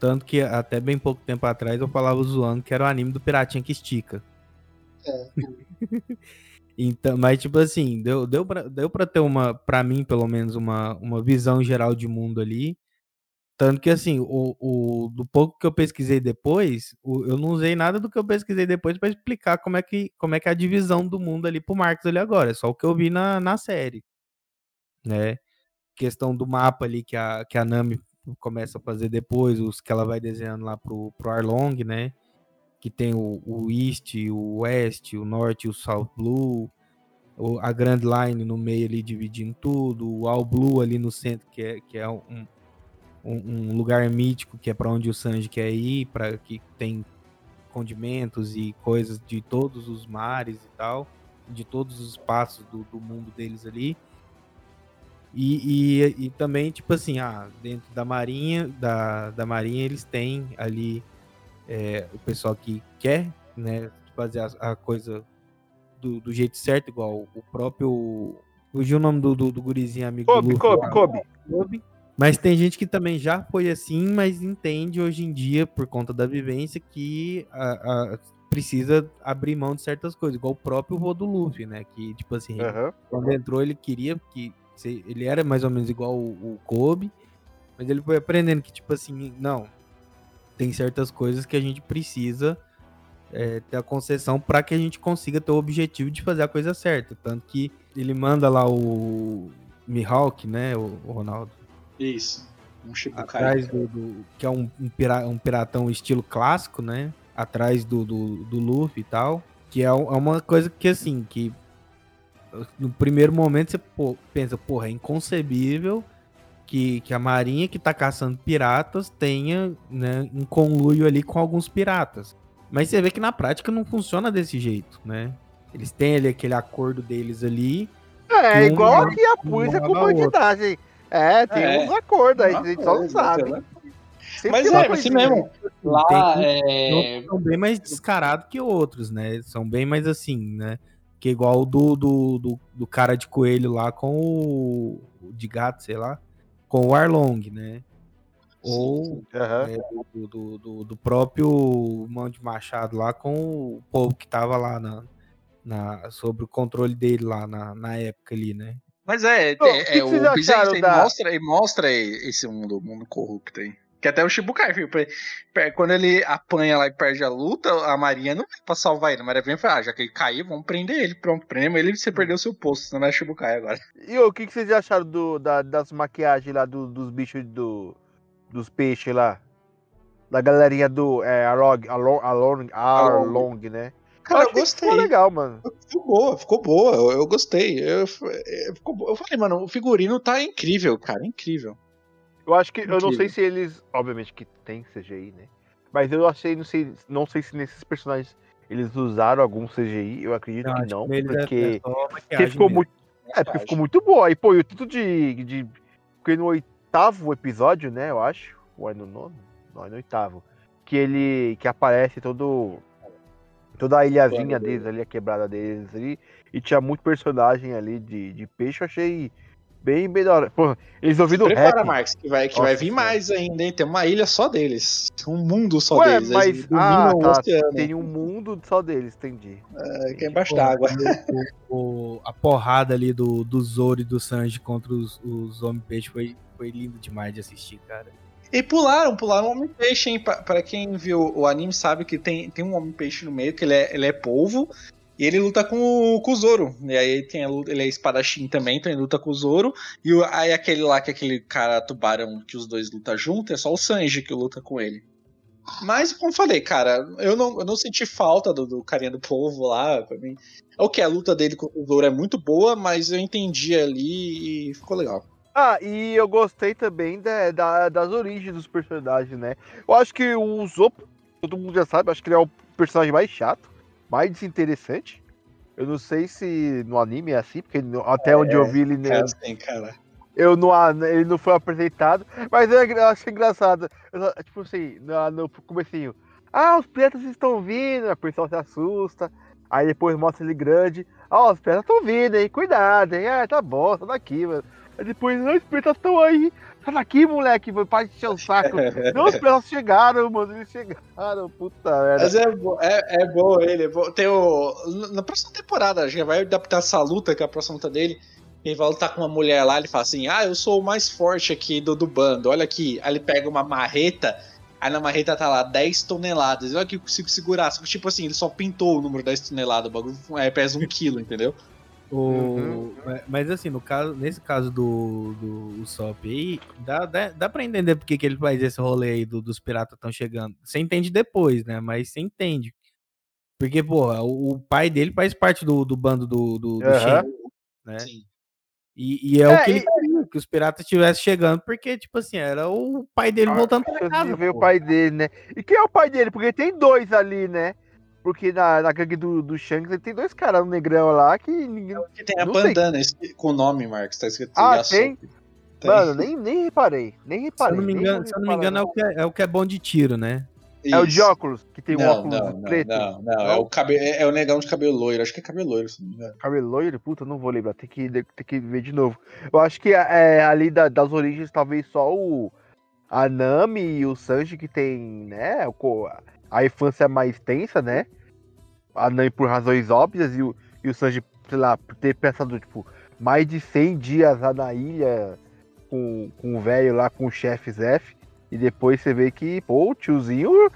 Speaker 2: Tanto que até bem pouco tempo atrás eu falava zoando que era o anime do Piratinha que estica. É. Então, mas tipo assim, deu, deu, pra, deu pra ter uma, pra mim pelo menos, uma, uma visão geral de mundo ali. Tanto que assim, o, o, do pouco que eu pesquisei depois, o, eu não usei nada do que eu pesquisei depois para explicar como é, que, como é que é a divisão do mundo ali pro Marcos ali agora. É só o que eu vi na, na série. Né? Questão do mapa ali que a, que a Nami começa a fazer depois, os que ela vai desenhando lá pro, pro Arlong, né? Que tem o, o East, o West, o Norte, o South Blue, a Grand Line no meio ali dividindo tudo, o All Blue ali no centro, que é, que é um, um, um lugar mítico que é para onde o Sanji quer ir, para que tem condimentos e coisas de todos os mares e tal, de todos os espaços do, do mundo deles ali. E, e, e, também, tipo assim, ah, dentro da marinha, da, da marinha eles têm ali é, o pessoal que quer né, fazer a, a coisa do, do, jeito certo, igual o próprio. Fugiu o nome do, do, do gurizinho amigo
Speaker 3: Kobe, do Kobe, Kobe.
Speaker 2: Kobe. Mas tem gente que também já foi assim, mas entende hoje em dia, por conta da vivência, que a, a, precisa abrir mão de certas coisas, igual o próprio vô do Luffy, né? Que, tipo assim, uhum. quando entrou, ele queria que. Ele era mais ou menos igual o, o Kobe, mas ele foi aprendendo que, tipo assim, não, tem certas coisas que a gente precisa é, ter a concessão para que a gente consiga ter o objetivo de fazer a coisa certa. Tanto que ele manda lá o Mihawk, né, o, o Ronaldo?
Speaker 1: Isso.
Speaker 2: Um atrás do, do, que é um, um, pira, um, piratão estilo clássico, né? Atrás do, do, do Luffy e tal. Que é, é uma coisa que, assim, que no primeiro momento você pô, pensa, porra, é inconcebível que, que a marinha que tá caçando piratas tenha né, um conluio ali com alguns piratas. Mas você vê que na prática não funciona desse jeito, né? Eles têm ali aquele acordo deles ali.
Speaker 3: É, um igual aqui a polícia com bandidagem. É, tem é. uns acordos aí, a gente só não sabe. Né?
Speaker 1: Mas é, assim mesmo. Lá é...
Speaker 2: São bem mais descarados que outros, né? São bem mais assim, né? Que igual o do, do, do, do cara de coelho lá com o, o de gato, sei lá com o Arlong, né? Ou uhum. é, do, do, do, do, próprio Mão de Machado lá com o povo que tava lá na, na, sobre o controle dele lá na, na época ali, né?
Speaker 1: Mas é, é, é o Bizarre da... mostra, mostra esse mundo, mundo corrupto aí. Que até o Shibukai, filho, quando ele apanha lá e perde a luta, a Maria não vem pra salvar ele. A Maria vem e fala, ah, já que ele caiu, vamos prender ele. Pronto, prendemos ele e você perdeu seu posto, senão não é Shibukai agora.
Speaker 3: E o que, que vocês acharam do, da- das maquiagens lá do- dos bichos do, dos peixes lá? Da galerinha do é, Arlong, Arlong, Arlong, né?
Speaker 1: Cara, eu gostei.
Speaker 3: Ficou legal, mano.
Speaker 1: Ficou boa, ficou boa, eu, eu gostei. Eu, eu, eu falei, mano, o figurino tá incrível, cara, incrível.
Speaker 3: Eu acho que. Eu não sei se eles. Obviamente que tem CGI, né? Mas eu achei, não sei, não sei se nesses personagens eles usaram algum CGI. Eu acredito
Speaker 2: Não,
Speaker 3: que não.
Speaker 2: que é-
Speaker 3: porque.
Speaker 2: é
Speaker 3: porque ficou
Speaker 2: mesmo.
Speaker 3: muito. É, porque ficou muito boa. E, pô, e o tanto de, de. Porque no oitavo episódio, né, eu acho. Ou é no nono? Não, é no oitavo. Que ele. Que aparece todo. Toda a ilhazinha deles ali, a quebrada deles ali. E tinha muito personagem ali de, de peixe. Eu achei bem, bem da hora. Pô, eles ouviram
Speaker 1: Prepara,
Speaker 3: rap.
Speaker 1: Marcos, que vai, que
Speaker 3: Nossa
Speaker 1: vai vir mais ainda, hein? Tem uma ilha só deles. Um mundo só
Speaker 3: Ué,
Speaker 1: deles.
Speaker 3: mas. Ah,
Speaker 1: o
Speaker 3: tá.
Speaker 1: oceano,
Speaker 3: Tem um mundo só deles, entendi.
Speaker 1: é, que é embaixo d'água.
Speaker 2: o- o- a porrada ali do, do Zoro e do Sanji contra os, os homem-peixe foi, foi lindo demais de assistir, cara.
Speaker 1: E pularam, pularam um homem-peixe, hein? Pra, pra quem viu o anime sabe que tem, tem um homem-peixe no meio, que ele é, ele é polvo, e ele luta com, o- com o Zoro. E aí tem a ele é espadachim também, então ele luta com o Zoro. E o- aí aquele lá, que é aquele cara tubarão que os dois lutam junto, é só o Sanji que luta com ele. Mas, como falei, cara, eu não, eu não senti falta do, do carinha do povo lá. Pra mim. É o que a luta dele com o Zoro é muito boa, mas eu entendi ali e ficou legal.
Speaker 3: Ah, e eu gostei também da, da- das origens dos personagens, né? Eu acho que o Zop, todo mundo já sabe, acho que ele é o personagem mais chato, mais desinteressante. Eu não sei se no anime é assim, porque até onde eu vi ele,
Speaker 1: É assim, cara.
Speaker 3: eu não, ele não foi apresentado, mas eu, eu acho engraçado. Eu tipo assim, no, no comecinho, ah, os piratas estão vindo, a pessoa se assusta, aí depois mostra ele grande, ah, os piratas estão vindo, hein, cuidado, hein, ah, tá bom, sai daqui, mano. Aí depois, ah, os piratas estão aí, sai daqui, moleque, vai para de encher o saco. não, os chegaram, mano, eles chegaram, puta merda.
Speaker 1: Mas é, é, é bom ele. É bom. Tem o, na próxima temporada, já vai adaptar essa luta, que é a próxima luta dele. Ele vai lutar com uma mulher lá, ele fala assim: Ah, eu sou o mais forte aqui do, do bando, olha aqui. Aí ele pega uma marreta, aí na marreta tá lá 10 toneladas. Olha que eu consigo segurar. Só que, tipo assim, ele só pintou o número 10 toneladas, o bagulho é, pesa um quilo, entendeu?
Speaker 2: O,
Speaker 3: Uhum.
Speaker 2: mas- Mas assim, no caso, nesse caso do, do Usopp aí, dá, dá, dá pra entender porque que ele faz esse rolê aí do- dos piratas estão chegando. Você entende depois, né? Mas você entende. Porque, porra, o, o pai dele faz parte do, do bando do, do, do. Shen, né?
Speaker 1: Sim.
Speaker 2: E, e é,
Speaker 3: É,
Speaker 2: o que ele queria, que os piratas estivessem chegando, porque, tipo assim, era o pai dele
Speaker 3: Ah,
Speaker 2: voltando pra casa.
Speaker 3: ver o pai dele, né? E quem é o pai dele? Porque tem dois ali, né? Porque na, na gangue do, do Shanks ele tem dois caras no negrão lá que ninguém.
Speaker 1: Que tem a
Speaker 3: Não sei.
Speaker 1: bandana esse- com o nome, Marcos, tá escrito
Speaker 3: Ah,
Speaker 1: Yasop.
Speaker 3: tem? Mano, nem, nem reparei. Nem
Speaker 2: Se eu
Speaker 3: reparei.
Speaker 2: não me engano, se eu não me engano é, o que é, é o que é bom de tiro, né?
Speaker 3: É o de
Speaker 1: Isso.
Speaker 3: óculos, que tem um
Speaker 1: Não,
Speaker 3: óculos
Speaker 1: não, não,
Speaker 3: preto.
Speaker 1: não, não, É, o cabe... é é o negão de cabelo loiro. Acho que é cabelo loiro, se não me engano.
Speaker 3: Cabelo loiro, puta, não vou lembrar, tem que, tem que ver de novo. Eu acho que é, ali da- das origens, talvez só o a Nami e o Sanji que tem, né? o A infância mais tensa, né? A Nami por razões óbvias e o, e o Sanji, sei lá, por ter pensado, tipo, mais de 100 dias lá na ilha com, com o velho lá, com o chefe Zef. E depois você vê que, pô, o tiozinho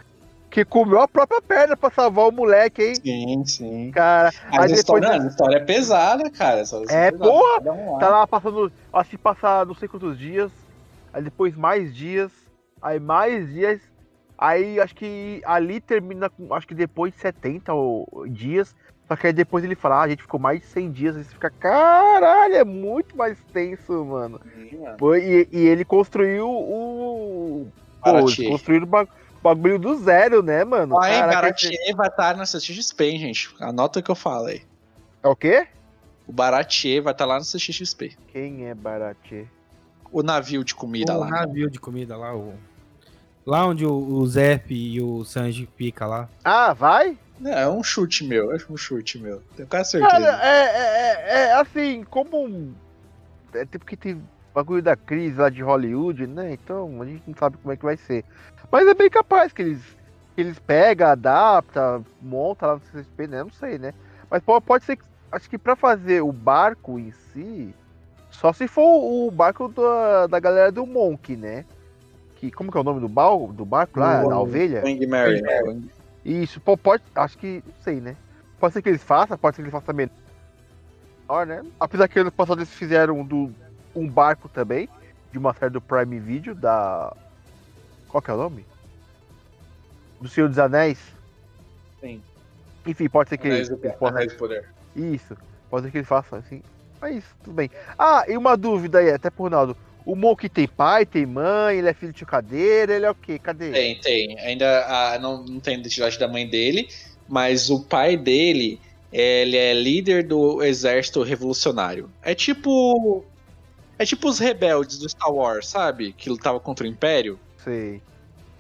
Speaker 3: que comeu a própria perna pra salvar o moleque, hein?
Speaker 1: Sim, sim.
Speaker 3: Cara,
Speaker 1: Mas a,
Speaker 3: depois
Speaker 1: história, a história é pesada, cara. essa
Speaker 3: É,
Speaker 1: pesada.
Speaker 3: porra!
Speaker 1: Um.
Speaker 3: Tá lá passando, acho que passa não sei quantos dias, aí depois mais dias, aí mais dias, aí acho que ali termina com, acho que depois de 70 ou- dias, só que aí depois ele fala, ah, a gente ficou mais de 100 dias, aí você fica, caralho, é muito mais tenso, mano.
Speaker 1: Sim, mano.
Speaker 3: Foi, e, e ele construiu o... Pô,
Speaker 1: Baratie.
Speaker 3: construíram o ba- bagulho do zero, né, mano? Esse-
Speaker 1: Baratier vai estar na CXP, hein, gente. Anota o que eu falo aí.
Speaker 3: É o quê?
Speaker 1: O Baratier vai estar lá no CXP.
Speaker 3: Quem é Baratie?
Speaker 1: O navio de comida
Speaker 2: o
Speaker 1: lá.
Speaker 2: navio de comida lá, o... Lá onde o, o Zep e o Sanji fica lá.
Speaker 3: Ah, vai?
Speaker 1: Não, é um chute meu, é um chute meu. Tenho quase certeza.
Speaker 3: Cara, é, é, é, é, assim, como. um- É tipo que tem bagulho da crise lá de Hollywood, né? Então a gente não sabe como é que vai ser. Mas é bem capaz que eles, que eles pegam, adaptam, montam lá no CSP, né? Não sei, né? Mas po- pode ser que. Acho que pra fazer o barco em si. Só se for o barco da, da galera do Monk, né? Que, como que é o nome do, bal, do barco lá? Da ovelha?
Speaker 1: Wang Mary. né?
Speaker 3: Isso, pô, pode. Acho que. Não sei, né? Pode ser que eles façam, pode ser que eles façam menor, né? Apesar que ano passado eles fizeram do, um barco também, de uma série do Prime Video, da. Qual que é o nome? Do Senhor dos Anéis.
Speaker 1: Sim.
Speaker 3: Enfim, pode ser que
Speaker 1: Anéis do,
Speaker 3: eles possam
Speaker 1: Anéis do Poder.
Speaker 3: Isso. Pode ser que ele faça assim. Mas tudo bem. Ah, e uma dúvida aí, até pro Ronaldo. O Monkey tem pai, tem mãe, ele é filho de cadeira, ele é o quê? Cadê? ele?
Speaker 1: Tem, tem. Ainda ah, não, não tem identidade da mãe dele, mas o pai dele, ele é líder do exército revolucionário. É tipo. É tipo os rebeldes do Star Wars, sabe? Que lutavam contra o Império.
Speaker 3: Sei.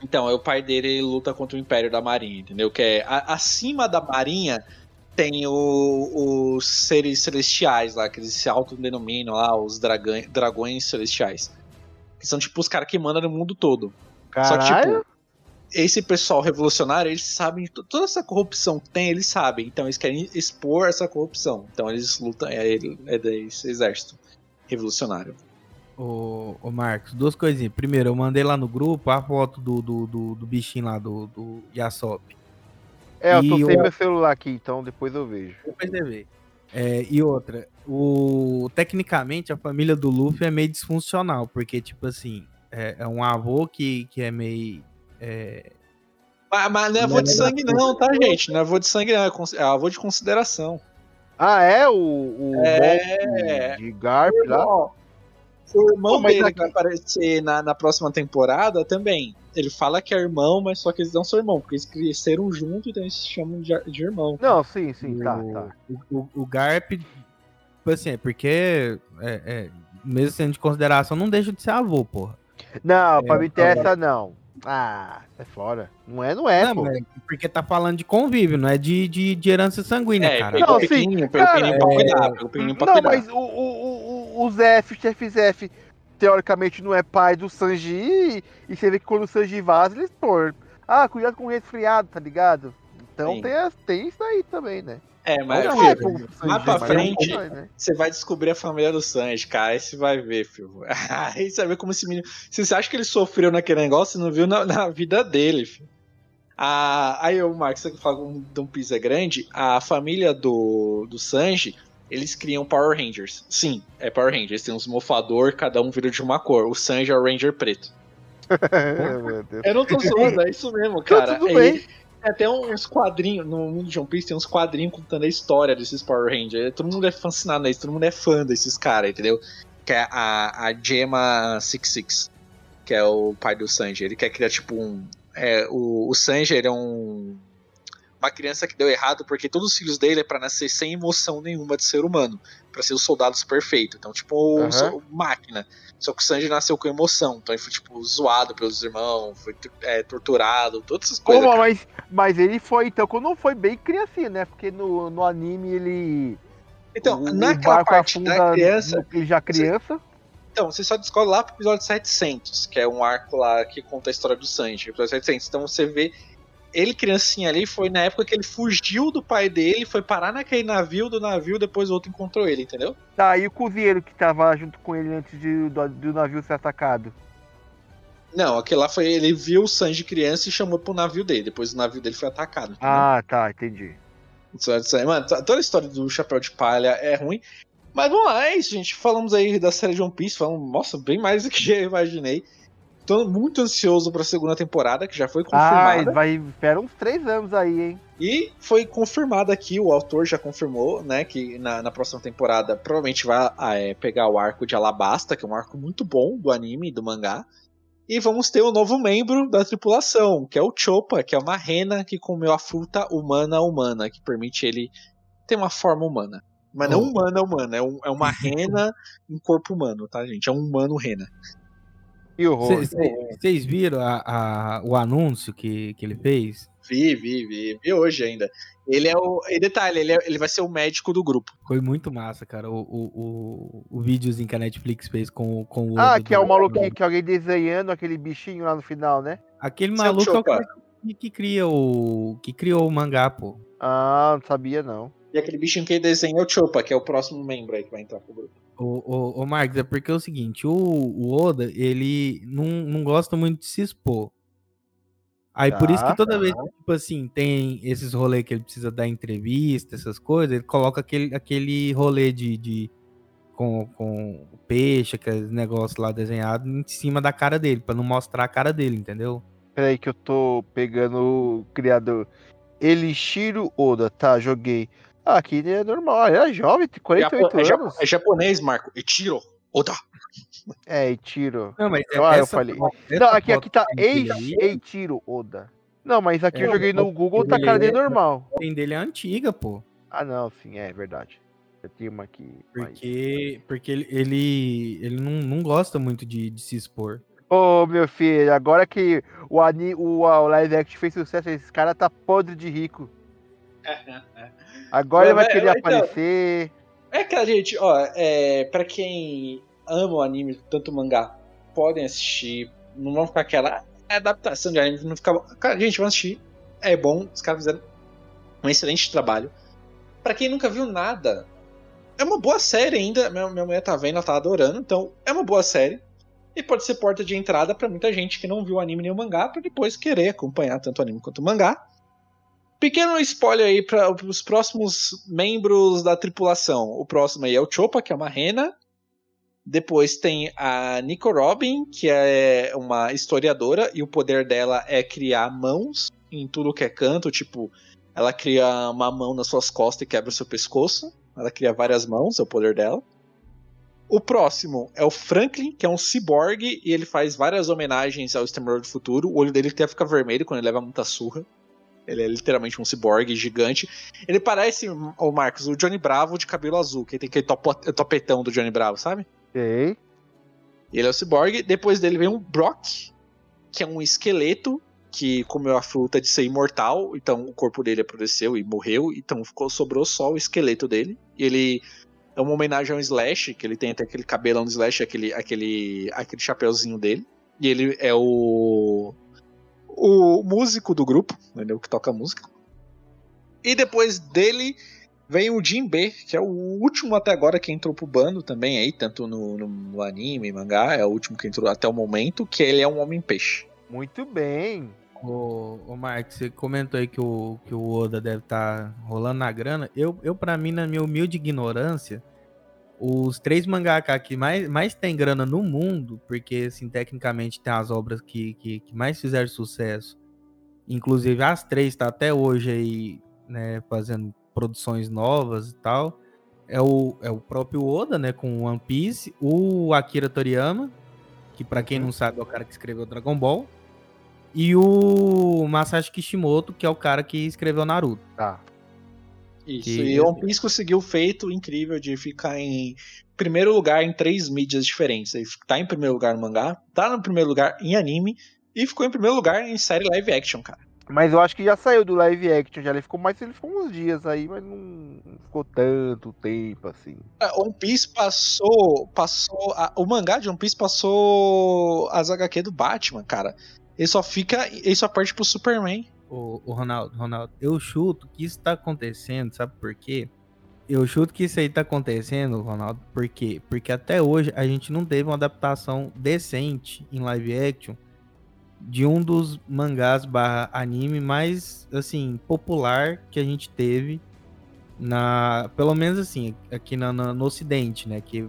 Speaker 1: Então, é o pai dele ele luta contra o Império da Marinha, entendeu? Que é a- acima da Marinha tem o- os seres celestiais lá, que eles se autodenominam lá, os dragões celestiais. Que são tipo os caras que mandam no mundo todo. Só que,
Speaker 3: Caralho.
Speaker 1: tipo, esse pessoal revolucionário, eles sabem toda essa corrupção que tem, eles sabem. Então eles querem expor essa corrupção. Então eles lutam, é, ele- é desse exército revolucionário.
Speaker 2: Ô, ô Marcos, duas coisinhas. Primeiro, eu mandei lá no grupo a foto do, do, do, do bichinho lá, do, do Yasop.
Speaker 3: É, eu tô
Speaker 2: e
Speaker 3: sem
Speaker 2: o-
Speaker 3: meu celular aqui, então depois eu vejo.
Speaker 2: Depois você vê. É, e outra, o, tecnicamente a família do Luffy é meio disfuncional, porque, tipo assim, é, é um avô que, que é meio. é,
Speaker 1: Mas, mas não é avô de sangue não, tá, gente? Não é avô de sangue não, é é avô de consideração.
Speaker 3: Ah, é? O, o
Speaker 1: É.
Speaker 3: De Garp lá?
Speaker 1: O irmão
Speaker 3: Pô,
Speaker 1: dele que vai aparecer na, na próxima temporada também. Ele fala que é irmão, mas só que eles não são irmão, porque eles cresceram junto, então eles se chamam de, de irmão.
Speaker 3: Não, sim, sim, tá,
Speaker 2: o,
Speaker 3: tá.
Speaker 2: O, o, o Garp, tipo assim, é porque, é, é, mesmo sendo de consideração, não deixa de ser avô, porra.
Speaker 3: Não, pra
Speaker 2: É,
Speaker 3: mim ter essa não. Ah, é fora. Não é, não é,
Speaker 2: não,
Speaker 3: pô.
Speaker 2: é porque tá falando de convívio, não é de, de, de herança sanguínea,
Speaker 1: É,
Speaker 2: cara.
Speaker 1: pegou
Speaker 3: Não,
Speaker 1: o
Speaker 3: sim,
Speaker 1: pegou
Speaker 3: cara,
Speaker 1: pequenininho pra
Speaker 2: é-
Speaker 1: cuidar, pegou pequenininho pra
Speaker 3: Não,
Speaker 1: cuidar.
Speaker 3: mas o, o, o, o- Zef, o chefe Zef, teoricamente não é pai do Sanji, e, você vê que quando o Sanji vaza, eles pôr. Ah, cuidado com o resfriado, tá ligado? Então
Speaker 1: Sim.
Speaker 3: tem, as- tem isso aí também, né?
Speaker 1: É, mas filho,
Speaker 3: é Sanji,
Speaker 1: mais pra
Speaker 3: é
Speaker 1: frente-
Speaker 3: né?
Speaker 1: você vai descobrir a família do Sanji, cara. Aí você vai ver, filho. Aí você vai ver como esse menino. Se você acha que ele sofreu naquele negócio, você não viu na, na vida dele, filho. Ah, aí o Marcos, você fala que um é grande, a família do, do Sanji, eles criam Power Rangers. Sim, é Power Rangers. Tem uns mofador, cada um vira de uma cor. O Sanji é o Ranger preto.
Speaker 3: Deus.
Speaker 1: Eu não tô zoando, é isso mesmo,
Speaker 3: Tá
Speaker 1: cara.
Speaker 3: tudo
Speaker 1: É-
Speaker 3: bem.
Speaker 1: É até uns quadrinhos, no mundo de One Piece tem uns quadrinhos contando a história desses Power Rangers. Todo mundo é fascinado nisso, todo mundo é fã desses caras, entendeu? Que é a, a Gemma 66, que é o pai do Sanji. Ele quer criar tipo um. É, o, o Sanji ele é um. Uma criança que deu errado porque todos os filhos dele é pra nascer sem emoção nenhuma de ser humano. Pra ser os soldados perfeitos. Então, tipo, um
Speaker 3: Aham.
Speaker 1: so- máquina. Só que o Sanji nasceu com emoção. Então ele foi, tipo, zoado pelos irmãos, foi é, torturado, todas essas coisas.
Speaker 3: Como, mas, mas ele foi, então, quando não foi bem criancinha, né? Porque no, no anime ele.
Speaker 1: Então,
Speaker 3: o,
Speaker 1: naquela parte da criança,
Speaker 3: no- já criança.
Speaker 1: então, você só descobre lá pro episódio 700, que é um arco lá que conta a história do Sanji, episódio 700. Então você vê ele criancinha ali, foi na época que ele fugiu do pai dele, foi parar naquele navio, do navio, depois o outro encontrou ele, entendeu?
Speaker 3: Tá, e o cozinheiro que tava junto com ele antes de, do, do navio ser atacado.
Speaker 1: Não, aquele lá foi, ele viu o Sanji criança e chamou pro navio dele, depois o navio dele foi atacado. entendeu?
Speaker 3: Ah, tá, entendi.
Speaker 1: Isso isso é- Mano, to- toda a história do Chapéu de Palha é ruim. Mas vamos lá, é isso, gente. Falamos aí da série de One Piece, falamos, nossa, bem mais do que eu imaginei. Tô muito ansioso pra segunda temporada, que já foi
Speaker 3: Ah,
Speaker 1: confirmada.
Speaker 3: vai, espera uns três anos aí, hein?
Speaker 1: E foi confirmado aqui, o autor já confirmou, né, que na, na próxima temporada provavelmente vai ah, é, pegar o arco de Alabasta, que é um arco muito bom do anime e do mangá. E vamos ter um novo membro da tripulação, que é o Chopa, que é uma rena que comeu a fruta humana humana, que permite ele ter uma forma humana. Mas não
Speaker 2: Oh.
Speaker 1: humana humana, é, um- é uma rena em corpo humano, tá, gente? É um humano rena.
Speaker 3: Que horror.
Speaker 2: Vocês viram a- a- o anúncio que, que ele fez?
Speaker 1: Vi, vi, vi, vi hoje ainda. Ele é o. E detalhe, ele, é- ele vai ser o médico do grupo.
Speaker 2: Foi muito massa, cara. O, o, o, o videozinho que a Netflix fez com, com o.
Speaker 3: Ah, que é o maluquinho que alguém desenhando aquele bichinho lá no final, né?
Speaker 2: Aquele
Speaker 1: é
Speaker 2: maluco é o cara que, que cria o. que criou o mangá, pô.
Speaker 3: Ah, não sabia não.
Speaker 1: E aquele bichinho que ele desenha é o Chopa, que é o próximo membro aí que vai entrar pro grupo.
Speaker 2: O, o, o Marcos, é porque é o seguinte, o, o Oda, ele não, não gosta muito de se expor. Aí por isso
Speaker 3: Tá,
Speaker 2: que toda vez que, tipo assim, tem esses rolês que ele precisa dar entrevista, essas coisas, ele coloca aquele, aquele rolê de, de com, com peixe, aqueles negócios lá desenhados em cima da cara dele, pra não mostrar a cara dele, entendeu?
Speaker 3: Peraí que eu tô pegando o criador. Elishiro Oda, tá, joguei. Ah, aqui ele é normal, ele é jovem, tem 48
Speaker 1: é, japo-
Speaker 3: anos.
Speaker 1: é japonês, Marco. Ichiro. Oda.
Speaker 3: É, Eiichiro.
Speaker 2: Não, mas
Speaker 3: Ah, eu falei. Não, aqui, aqui tá
Speaker 2: Ei,
Speaker 3: Ei- Eiichiro Oda. Não, mas aqui eu
Speaker 2: É,
Speaker 3: joguei no Google, tá a cara dele
Speaker 2: ele é-
Speaker 3: normal.
Speaker 2: A dele é antiga, pô.
Speaker 3: Ah, não, sim, é verdade. Eu tenho uma aqui.
Speaker 2: Porque, porque ele, ele, ele não, não gosta muito de, de se expor.
Speaker 3: Ô, meu filho, agora que o, ani, o, o live action fez sucesso, esse cara tá podre de rico. Agora ele vai
Speaker 1: Mas,
Speaker 3: querer
Speaker 1: então-
Speaker 3: aparecer.
Speaker 1: É que a gente, ó, é, pra quem ama o anime, tanto o mangá, podem assistir. Não vão ficar aquela "Ah, adaptação de anime, não ficar. Cara, gente, vão assistir. É bom, os caras fizeram um excelente trabalho. Pra quem nunca viu nada, é uma boa série ainda. Minha, minha mulher tá vendo, ela tá adorando, então é uma boa série. E pode ser porta de entrada pra muita gente que não viu o anime nem o mangá, pra depois querer acompanhar tanto o anime quanto o mangá. Pequeno spoiler aí para os próximos membros da tripulação. O próximo aí é o Chopa, que é uma rena. Depois tem a Nico Robin, que é uma historiadora, e o poder dela é criar mãos em tudo que é canto. Tipo, ela cria uma mão nas suas costas e quebra o seu pescoço. Ela cria várias mãos, é o poder dela. O próximo é o Franklin, que é um ciborgue, e ele faz várias homenagens ao Exterminador do Futuro. O olho dele até fica vermelho quando ele leva muita surra. Ele é literalmente um ciborgue gigante. Ele parece, o Marcos, o Johnny Bravo de cabelo azul, que tem aquele topo- topetão do Johnny Bravo, sabe?
Speaker 3: Sei.
Speaker 1: Ele é o ciborgue. Depois dele vem um Brock, que é um esqueleto que comeu a fruta de ser imortal. Então o corpo dele apodreceu e morreu. Então ficou, sobrou só o esqueleto dele. E ele é uma homenagem ao Slash, que ele tem até aquele cabelão do Slash, aquele, aquele, aquele chapeuzinho dele. E ele é o. O músico do grupo, entendeu? Que toca música. E depois dele vem o Jim B, que é o último até agora que entrou pro bando também aí, tanto no, no- no anime, mangá, é o último que entrou até o momento, que ele é um homem-peixe.
Speaker 3: Muito bem.
Speaker 2: Ô, ô Marcos, você comentou aí que o, que o Oda deve estar rolando na grana. Eu, eu, pra mim, na minha humilde ignorância, os três mangaka que mais, mais tem grana no mundo, porque, assim, tecnicamente tem as obras que, que, que mais fizeram sucesso. Inclusive, as três tá até hoje aí, né, fazendo produções novas e tal. É o, é o próprio Oda, né, com One Piece. O Akira Toriyama, que pra quem não sabe é o cara que escreveu Dragon Ball. E o Masashi Kishimoto, que é o cara que escreveu Naruto.
Speaker 3: Tá.
Speaker 1: Isso,
Speaker 2: Que-
Speaker 1: e One Piece conseguiu o feito incrível de ficar em primeiro lugar em três mídias diferentes. Ele tá em primeiro lugar no mangá, tá no primeiro lugar em anime e ficou em primeiro lugar em série live action, cara.
Speaker 3: Mas eu acho que já saiu do live action, já ele ficou mais, ele ficou uns dias aí, mas não, ficou tanto tempo assim.
Speaker 1: Ah, One Piece passou. passou a- o mangá de One Piece passou as HQ do Batman, cara. Ele só fica. Ele só parte pro Superman.
Speaker 2: O, o Ronaldo, Ronaldo, eu chuto que isso tá acontecendo, sabe por quê? Eu chuto que isso aí tá acontecendo, Ronaldo, por quê? Porque até hoje a gente não teve uma adaptação decente em live action de um dos mangás barra anime mais, assim, popular que a gente teve na... Pelo menos assim, aqui na- na- no ocidente, né? Que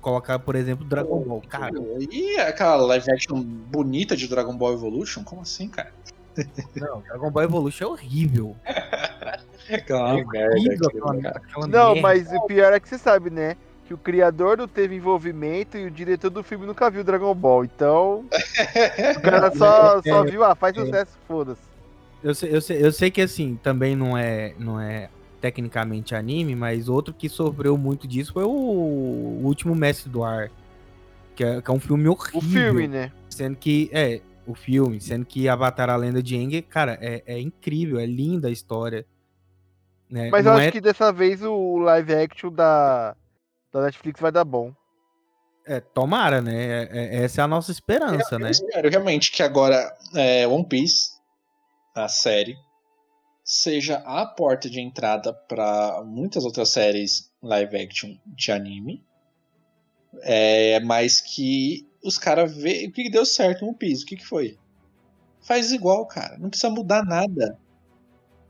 Speaker 2: colocar, por exemplo, Dragon Ball. Cara,
Speaker 1: E aquela live action bonita de Dragon Ball Evolution? Como assim, cara?
Speaker 2: Não, Dragon Ball Evolution é horrível.
Speaker 1: É aquela
Speaker 2: Horrível aquela- aquela
Speaker 3: Não,
Speaker 2: merda.
Speaker 3: mas o pior é que você sabe, né? Que o criador não teve envolvimento e o diretor do filme nunca viu Dragon Ball. Então, o cara só, só viu, ah, faz sucesso, foda-se.
Speaker 2: Eu sei, eu, sei, eu sei que assim, também não é, não é tecnicamente anime, mas outro que sofreu muito disso foi o, o Último Mestre do Ar. Que é, que é um filme horrível.
Speaker 3: O filme, né?
Speaker 2: Sendo que. É, o filme, sendo que Avatar a Lenda de Aang, cara, é, é incrível, é linda a história. né?
Speaker 3: Mas
Speaker 2: Não
Speaker 3: eu acho
Speaker 2: é-
Speaker 3: que dessa vez o live action da, da Netflix vai dar bom.
Speaker 2: é, tomara, né? É- é- essa é a nossa esperança,
Speaker 1: Eu
Speaker 2: né?
Speaker 1: espero realmente que agora é, One Piece, a série, seja a porta de entrada para muitas outras séries live action de anime. É, mas que os caras vê o que deu certo no piso. O que, que foi? Faz igual, cara. Não precisa mudar nada.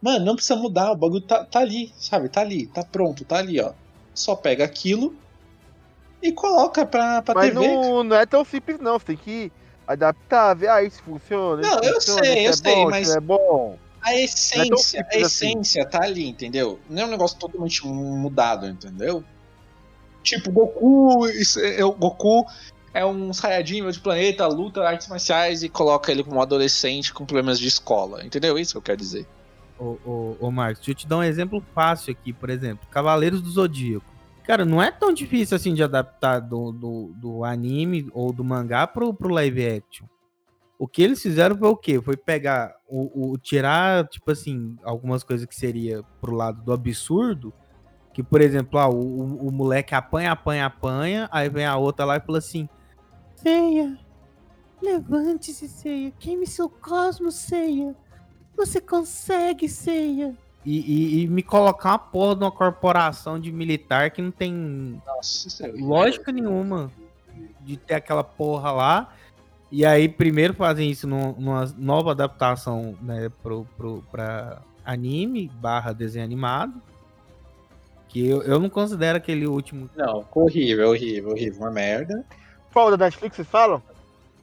Speaker 1: Mano, não precisa mudar. O bagulho tá, tá ali, sabe? Tá ali, tá pronto, tá ali, ó. Só pega aquilo e coloca pra, pra
Speaker 3: Mas
Speaker 1: TV.
Speaker 3: não, não é tão simples, não. Você tem que adaptar, ver aí se funciona.
Speaker 1: Não, eu
Speaker 3: funciona,
Speaker 1: sei,
Speaker 3: se
Speaker 1: eu
Speaker 3: é
Speaker 1: sei,
Speaker 3: bom,
Speaker 1: mas-
Speaker 3: é bom.
Speaker 1: A essência, a
Speaker 3: simples assim.
Speaker 1: essência tá ali, entendeu? Não é um negócio totalmente mudado, entendeu? Tipo, Goku, isso é- é o Goku é um Saiyajin de planeta, luta artes marciais e coloca ele como um adolescente com problemas de escola, entendeu? Isso que eu quero dizer.
Speaker 2: Ô, ô, ô Marcos, deixa eu te dar um exemplo fácil aqui, por exemplo, Cavaleiros do Zodíaco. Cara, não é tão difícil assim de adaptar do, do, do anime ou do mangá pro, pro live action. O que eles fizeram foi o quê? Foi pegar o, o- tirar, tipo assim, algumas coisas que seria pro lado do absurdo. Que, por exemplo, ah, o, o, o moleque apanha, apanha, apanha, aí vem a outra lá e fala assim: Ceia, levante-se, Ceia, queime seu cosmo, Ceia. Você consegue, Ceia. E, e- e me colocar uma porra de uma corporação de militar que não tem
Speaker 1: Nossa, é
Speaker 2: lógica nenhuma de ter aquela porra lá. E aí, primeiro fazem isso num- numa nova adaptação né, pro, pro, pra anime barra desenho animado. Que eu, eu não considero aquele último.
Speaker 1: Não, horrível, horrível, horrível, uma merda.
Speaker 3: Qual da Netflix vocês falam?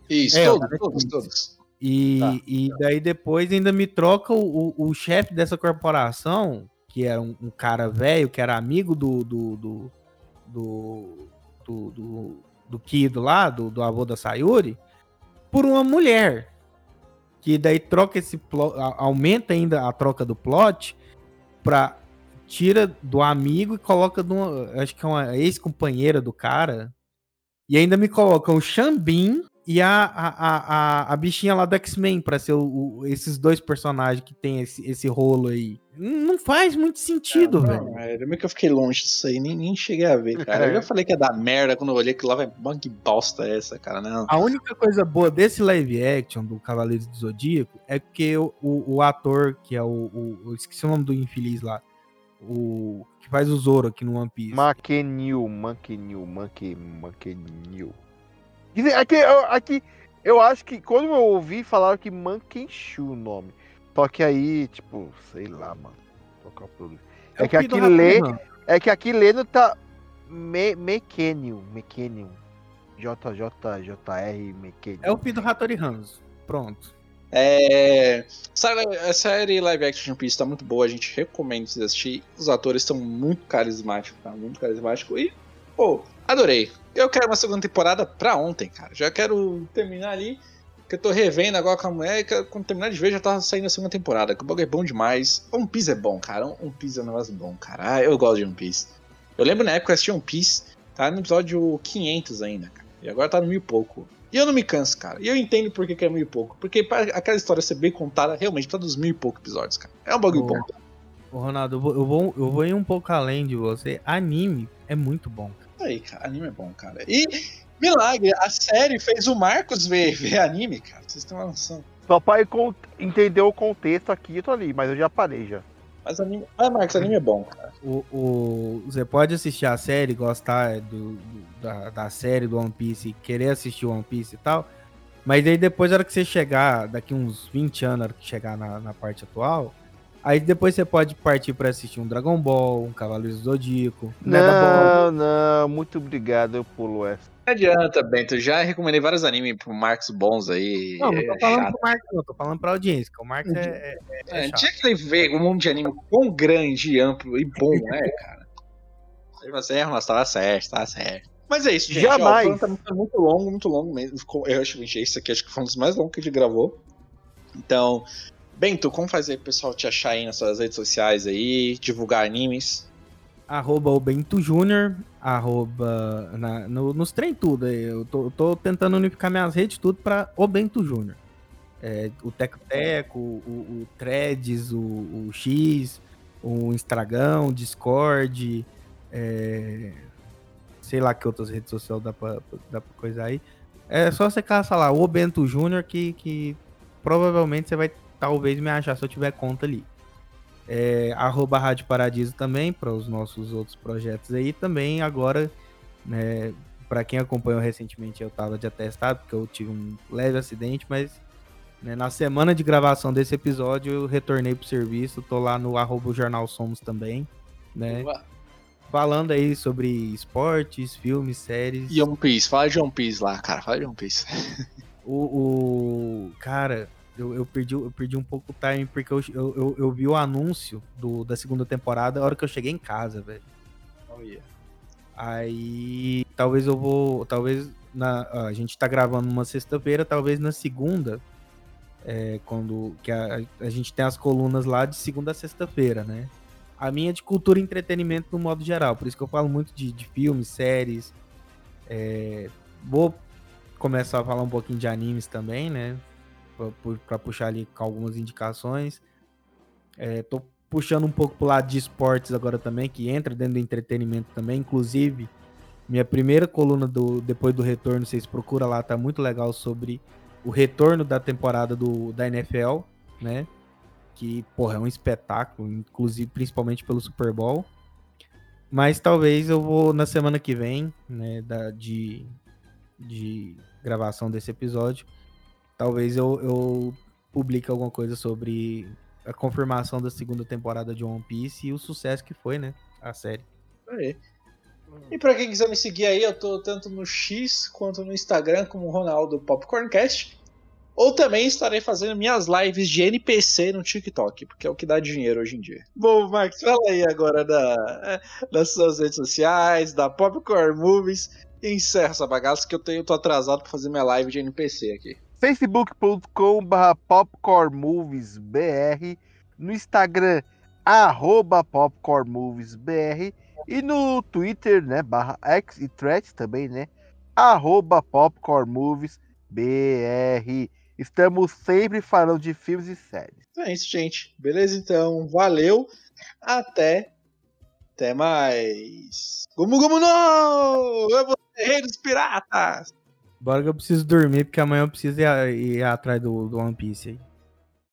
Speaker 1: Isso,
Speaker 2: É,
Speaker 1: todos, todos, todos.
Speaker 2: E,
Speaker 1: Tá.
Speaker 2: e daí depois ainda me troca o, o, o chefe dessa corporação, que era um, um cara velho, que era amigo do. do. do. do, do, do, do Kido lá, do, do avô da Sayuri, por uma mulher. Que daí troca esse plot, aumenta ainda a troca do plot pra. Tira do amigo e coloca de uma, acho que é uma ex-companheira do cara. E ainda me colocam o Xambin e a, a, a, a, bichinha lá do X-Men pra ser o, o- esses dois personagens que tem esse, esse rolo aí. Não faz muito sentido,
Speaker 1: Não,
Speaker 2: velho.
Speaker 1: é, meio que eu fiquei longe disso aí, nem, nem cheguei a ver, cara. Eu já falei que ia dar merda quando eu olhei que lá, vai, que bosta é essa, cara? Não.
Speaker 2: A única coisa boa desse live action do Cavaleiros do Zodíaco é que o, o, o ator, que é o, o. Eu esqueci o nome do infeliz lá. O. Que faz o Zoro aqui no One Piece.
Speaker 3: Maque, Maquenil. Dizem- Aqui, aqui, eu acho que quando eu ouvi, falaram que Mankenshu o nome. Só que aí, tipo, sei lá, mano. É? É que aqui lê-. É que aqui lendo tá Me, Mequenil, Mequenil. JJJR Mequenil.
Speaker 2: É o filho do Hattori Hanzo. Pronto.
Speaker 1: É. A série live action de One Piece tá muito boa, a gente recomenda vocês assistir. Os atores estão muito carismáticos, tá? Muito carismático. E, pô, adorei. Eu quero uma segunda temporada pra ontem, cara. Já quero terminar ali. Que eu tô revendo agora com a mulher. Que quando terminar de ver, já tá saindo a segunda temporada. Que o bagulho é bom demais. One Piece é bom, cara. One Piece é um negócio bom, cara. Ah, eu gosto de One Piece. Eu lembro na época que eu assisti One Piece, tá no episódio 500 ainda, cara. E agora tá no mil e pouco. E eu não me canso, cara. E eu entendo por que, que é mil e pouco. Porque para aquela história ser bem contada, realmente tá dos mil e pouco episódios, cara. É um bagulho bom.
Speaker 2: Ô, Ronaldo, eu vou, eu, vou, ir um pouco além de você. Anime é muito bom.
Speaker 1: Aí, cara, anime é bom, cara. E, milagre, a série fez o Marcos ver, ver anime, cara. Vocês têm uma noção.
Speaker 3: Só pra eu con- entender o contexto aqui, eu tô ali, mas eu já parei já.
Speaker 1: Mas, anime... Mas Marcos, anime é bom, cara.
Speaker 2: O, o- você pode assistir a série, gostar do, do- da, da série do One Piece, e querer assistir One Piece e tal. Mas aí depois, na hora que você chegar, daqui uns 20 anos, na hora que chegar na, na parte atual, aí depois você pode partir pra assistir um Dragon Ball, um Cavaleiros do Zodíaco. Ball.
Speaker 3: Não, não, muito obrigado, eu pulo essa.
Speaker 1: Não adianta, Bento. Já recomendei vários animes pro Marcos bons aí.
Speaker 2: Não, não tô
Speaker 1: é
Speaker 2: falando
Speaker 1: chato.
Speaker 2: pro Marcos, não, tô falando pra audiência, que o Marcos é, é, é
Speaker 1: É, tinha que ele ver um mundo de anime quão grande, amplo e bom é, cara. Aí você erra, mas tava certo, tava certo. Mas é isso, gente.
Speaker 3: Jamais.
Speaker 1: Ó, o programa tá muito longo, muito longo mesmo. Eu acho que esse aqui acho que foi um dos mais longos que a gente gravou. Então, Bento, como fazer o pessoal te achar aí nas suas redes sociais aí, divulgar animes?
Speaker 2: arroba o Bento Júnior, arroba na- no- nos trem tudo. aí. Eu tô, eu tô tentando unificar minhas redes tudo pra o Bento Júnior. É, o Teco Teco, o, o Threads, o, o X, o Instagram, o Discord, é, sei lá que outras redes sociais dá pra, dá pra coisar aí. É só você caçar lá, o Bento Júnior, que, que provavelmente você vai talvez me achar se eu tiver conta ali. É, arroba Rádio Paradiso também, para os nossos outros projetos aí. Também agora, né, para quem acompanhou recentemente, eu tava de atestado, porque eu tive um leve acidente, mas né, na semana de gravação desse episódio eu retornei pro serviço, tô lá no arroba Jornal Somos também, né? Falando aí sobre esportes, filmes, séries.
Speaker 1: E One Piece, fala de One Piece lá, cara, fala de One Piece.
Speaker 2: O, o- cara, eu, eu perdi, eu perdi um pouco o time porque eu, eu, eu, eu vi o anúncio do, da segunda temporada a hora que eu cheguei em casa, velho. Aí talvez eu vou. Talvez na, a gente tá gravando uma sexta-feira, talvez na segunda. é, quando que a, a gente tem as colunas lá de segunda a sexta-feira, né? A minha é de cultura e entretenimento no modo geral, por isso que eu falo muito de, de filmes, séries. é, vou começar a falar um pouquinho de animes também, né? Pra puxar ali com algumas indicações. É, tô puxando um pouco pro lado de esportes agora também, que entra dentro do entretenimento também. Inclusive, minha primeira coluna do depois do retorno, vocês procuram lá, tá muito legal sobre o retorno da temporada do, da NFL, né? Que, porra, é um espetáculo, inclusive principalmente pelo Super Bowl. Mas talvez eu vou na semana que vem, né, da, de, de gravação desse episódio, talvez eu, eu publique alguma coisa sobre a confirmação da segunda temporada de One Piece e o sucesso que foi, né, a série.
Speaker 1: Aí. E pra quem quiser me seguir aí, eu tô tanto no X quanto no Instagram como Ronaldo Popcorncast. Ou também estarei fazendo minhas lives de NPC no TikTok, porque é o que dá dinheiro hoje em dia. Bom, Max, fala aí agora da, das suas redes sociais, da Popcorn Movies. E encerra essa bagaça que eu tenho, tô atrasado pra fazer minha live de NPC aqui.
Speaker 3: facebook.com.br popcornmoviesbr, no Instagram, arroba popcornmoviesbr, e no Twitter, né, barra X e Threads também, né, arroba popcornmoviesbr. Estamos sempre falando de filmes e séries.
Speaker 1: Então é isso, gente. Beleza, então. Valeu. Até. Até mais. Gumu Gumu não! Eu vou ser rei dos piratas!
Speaker 2: Bora que eu preciso dormir, porque amanhã eu preciso ir, ir atrás do, do One Piece aí.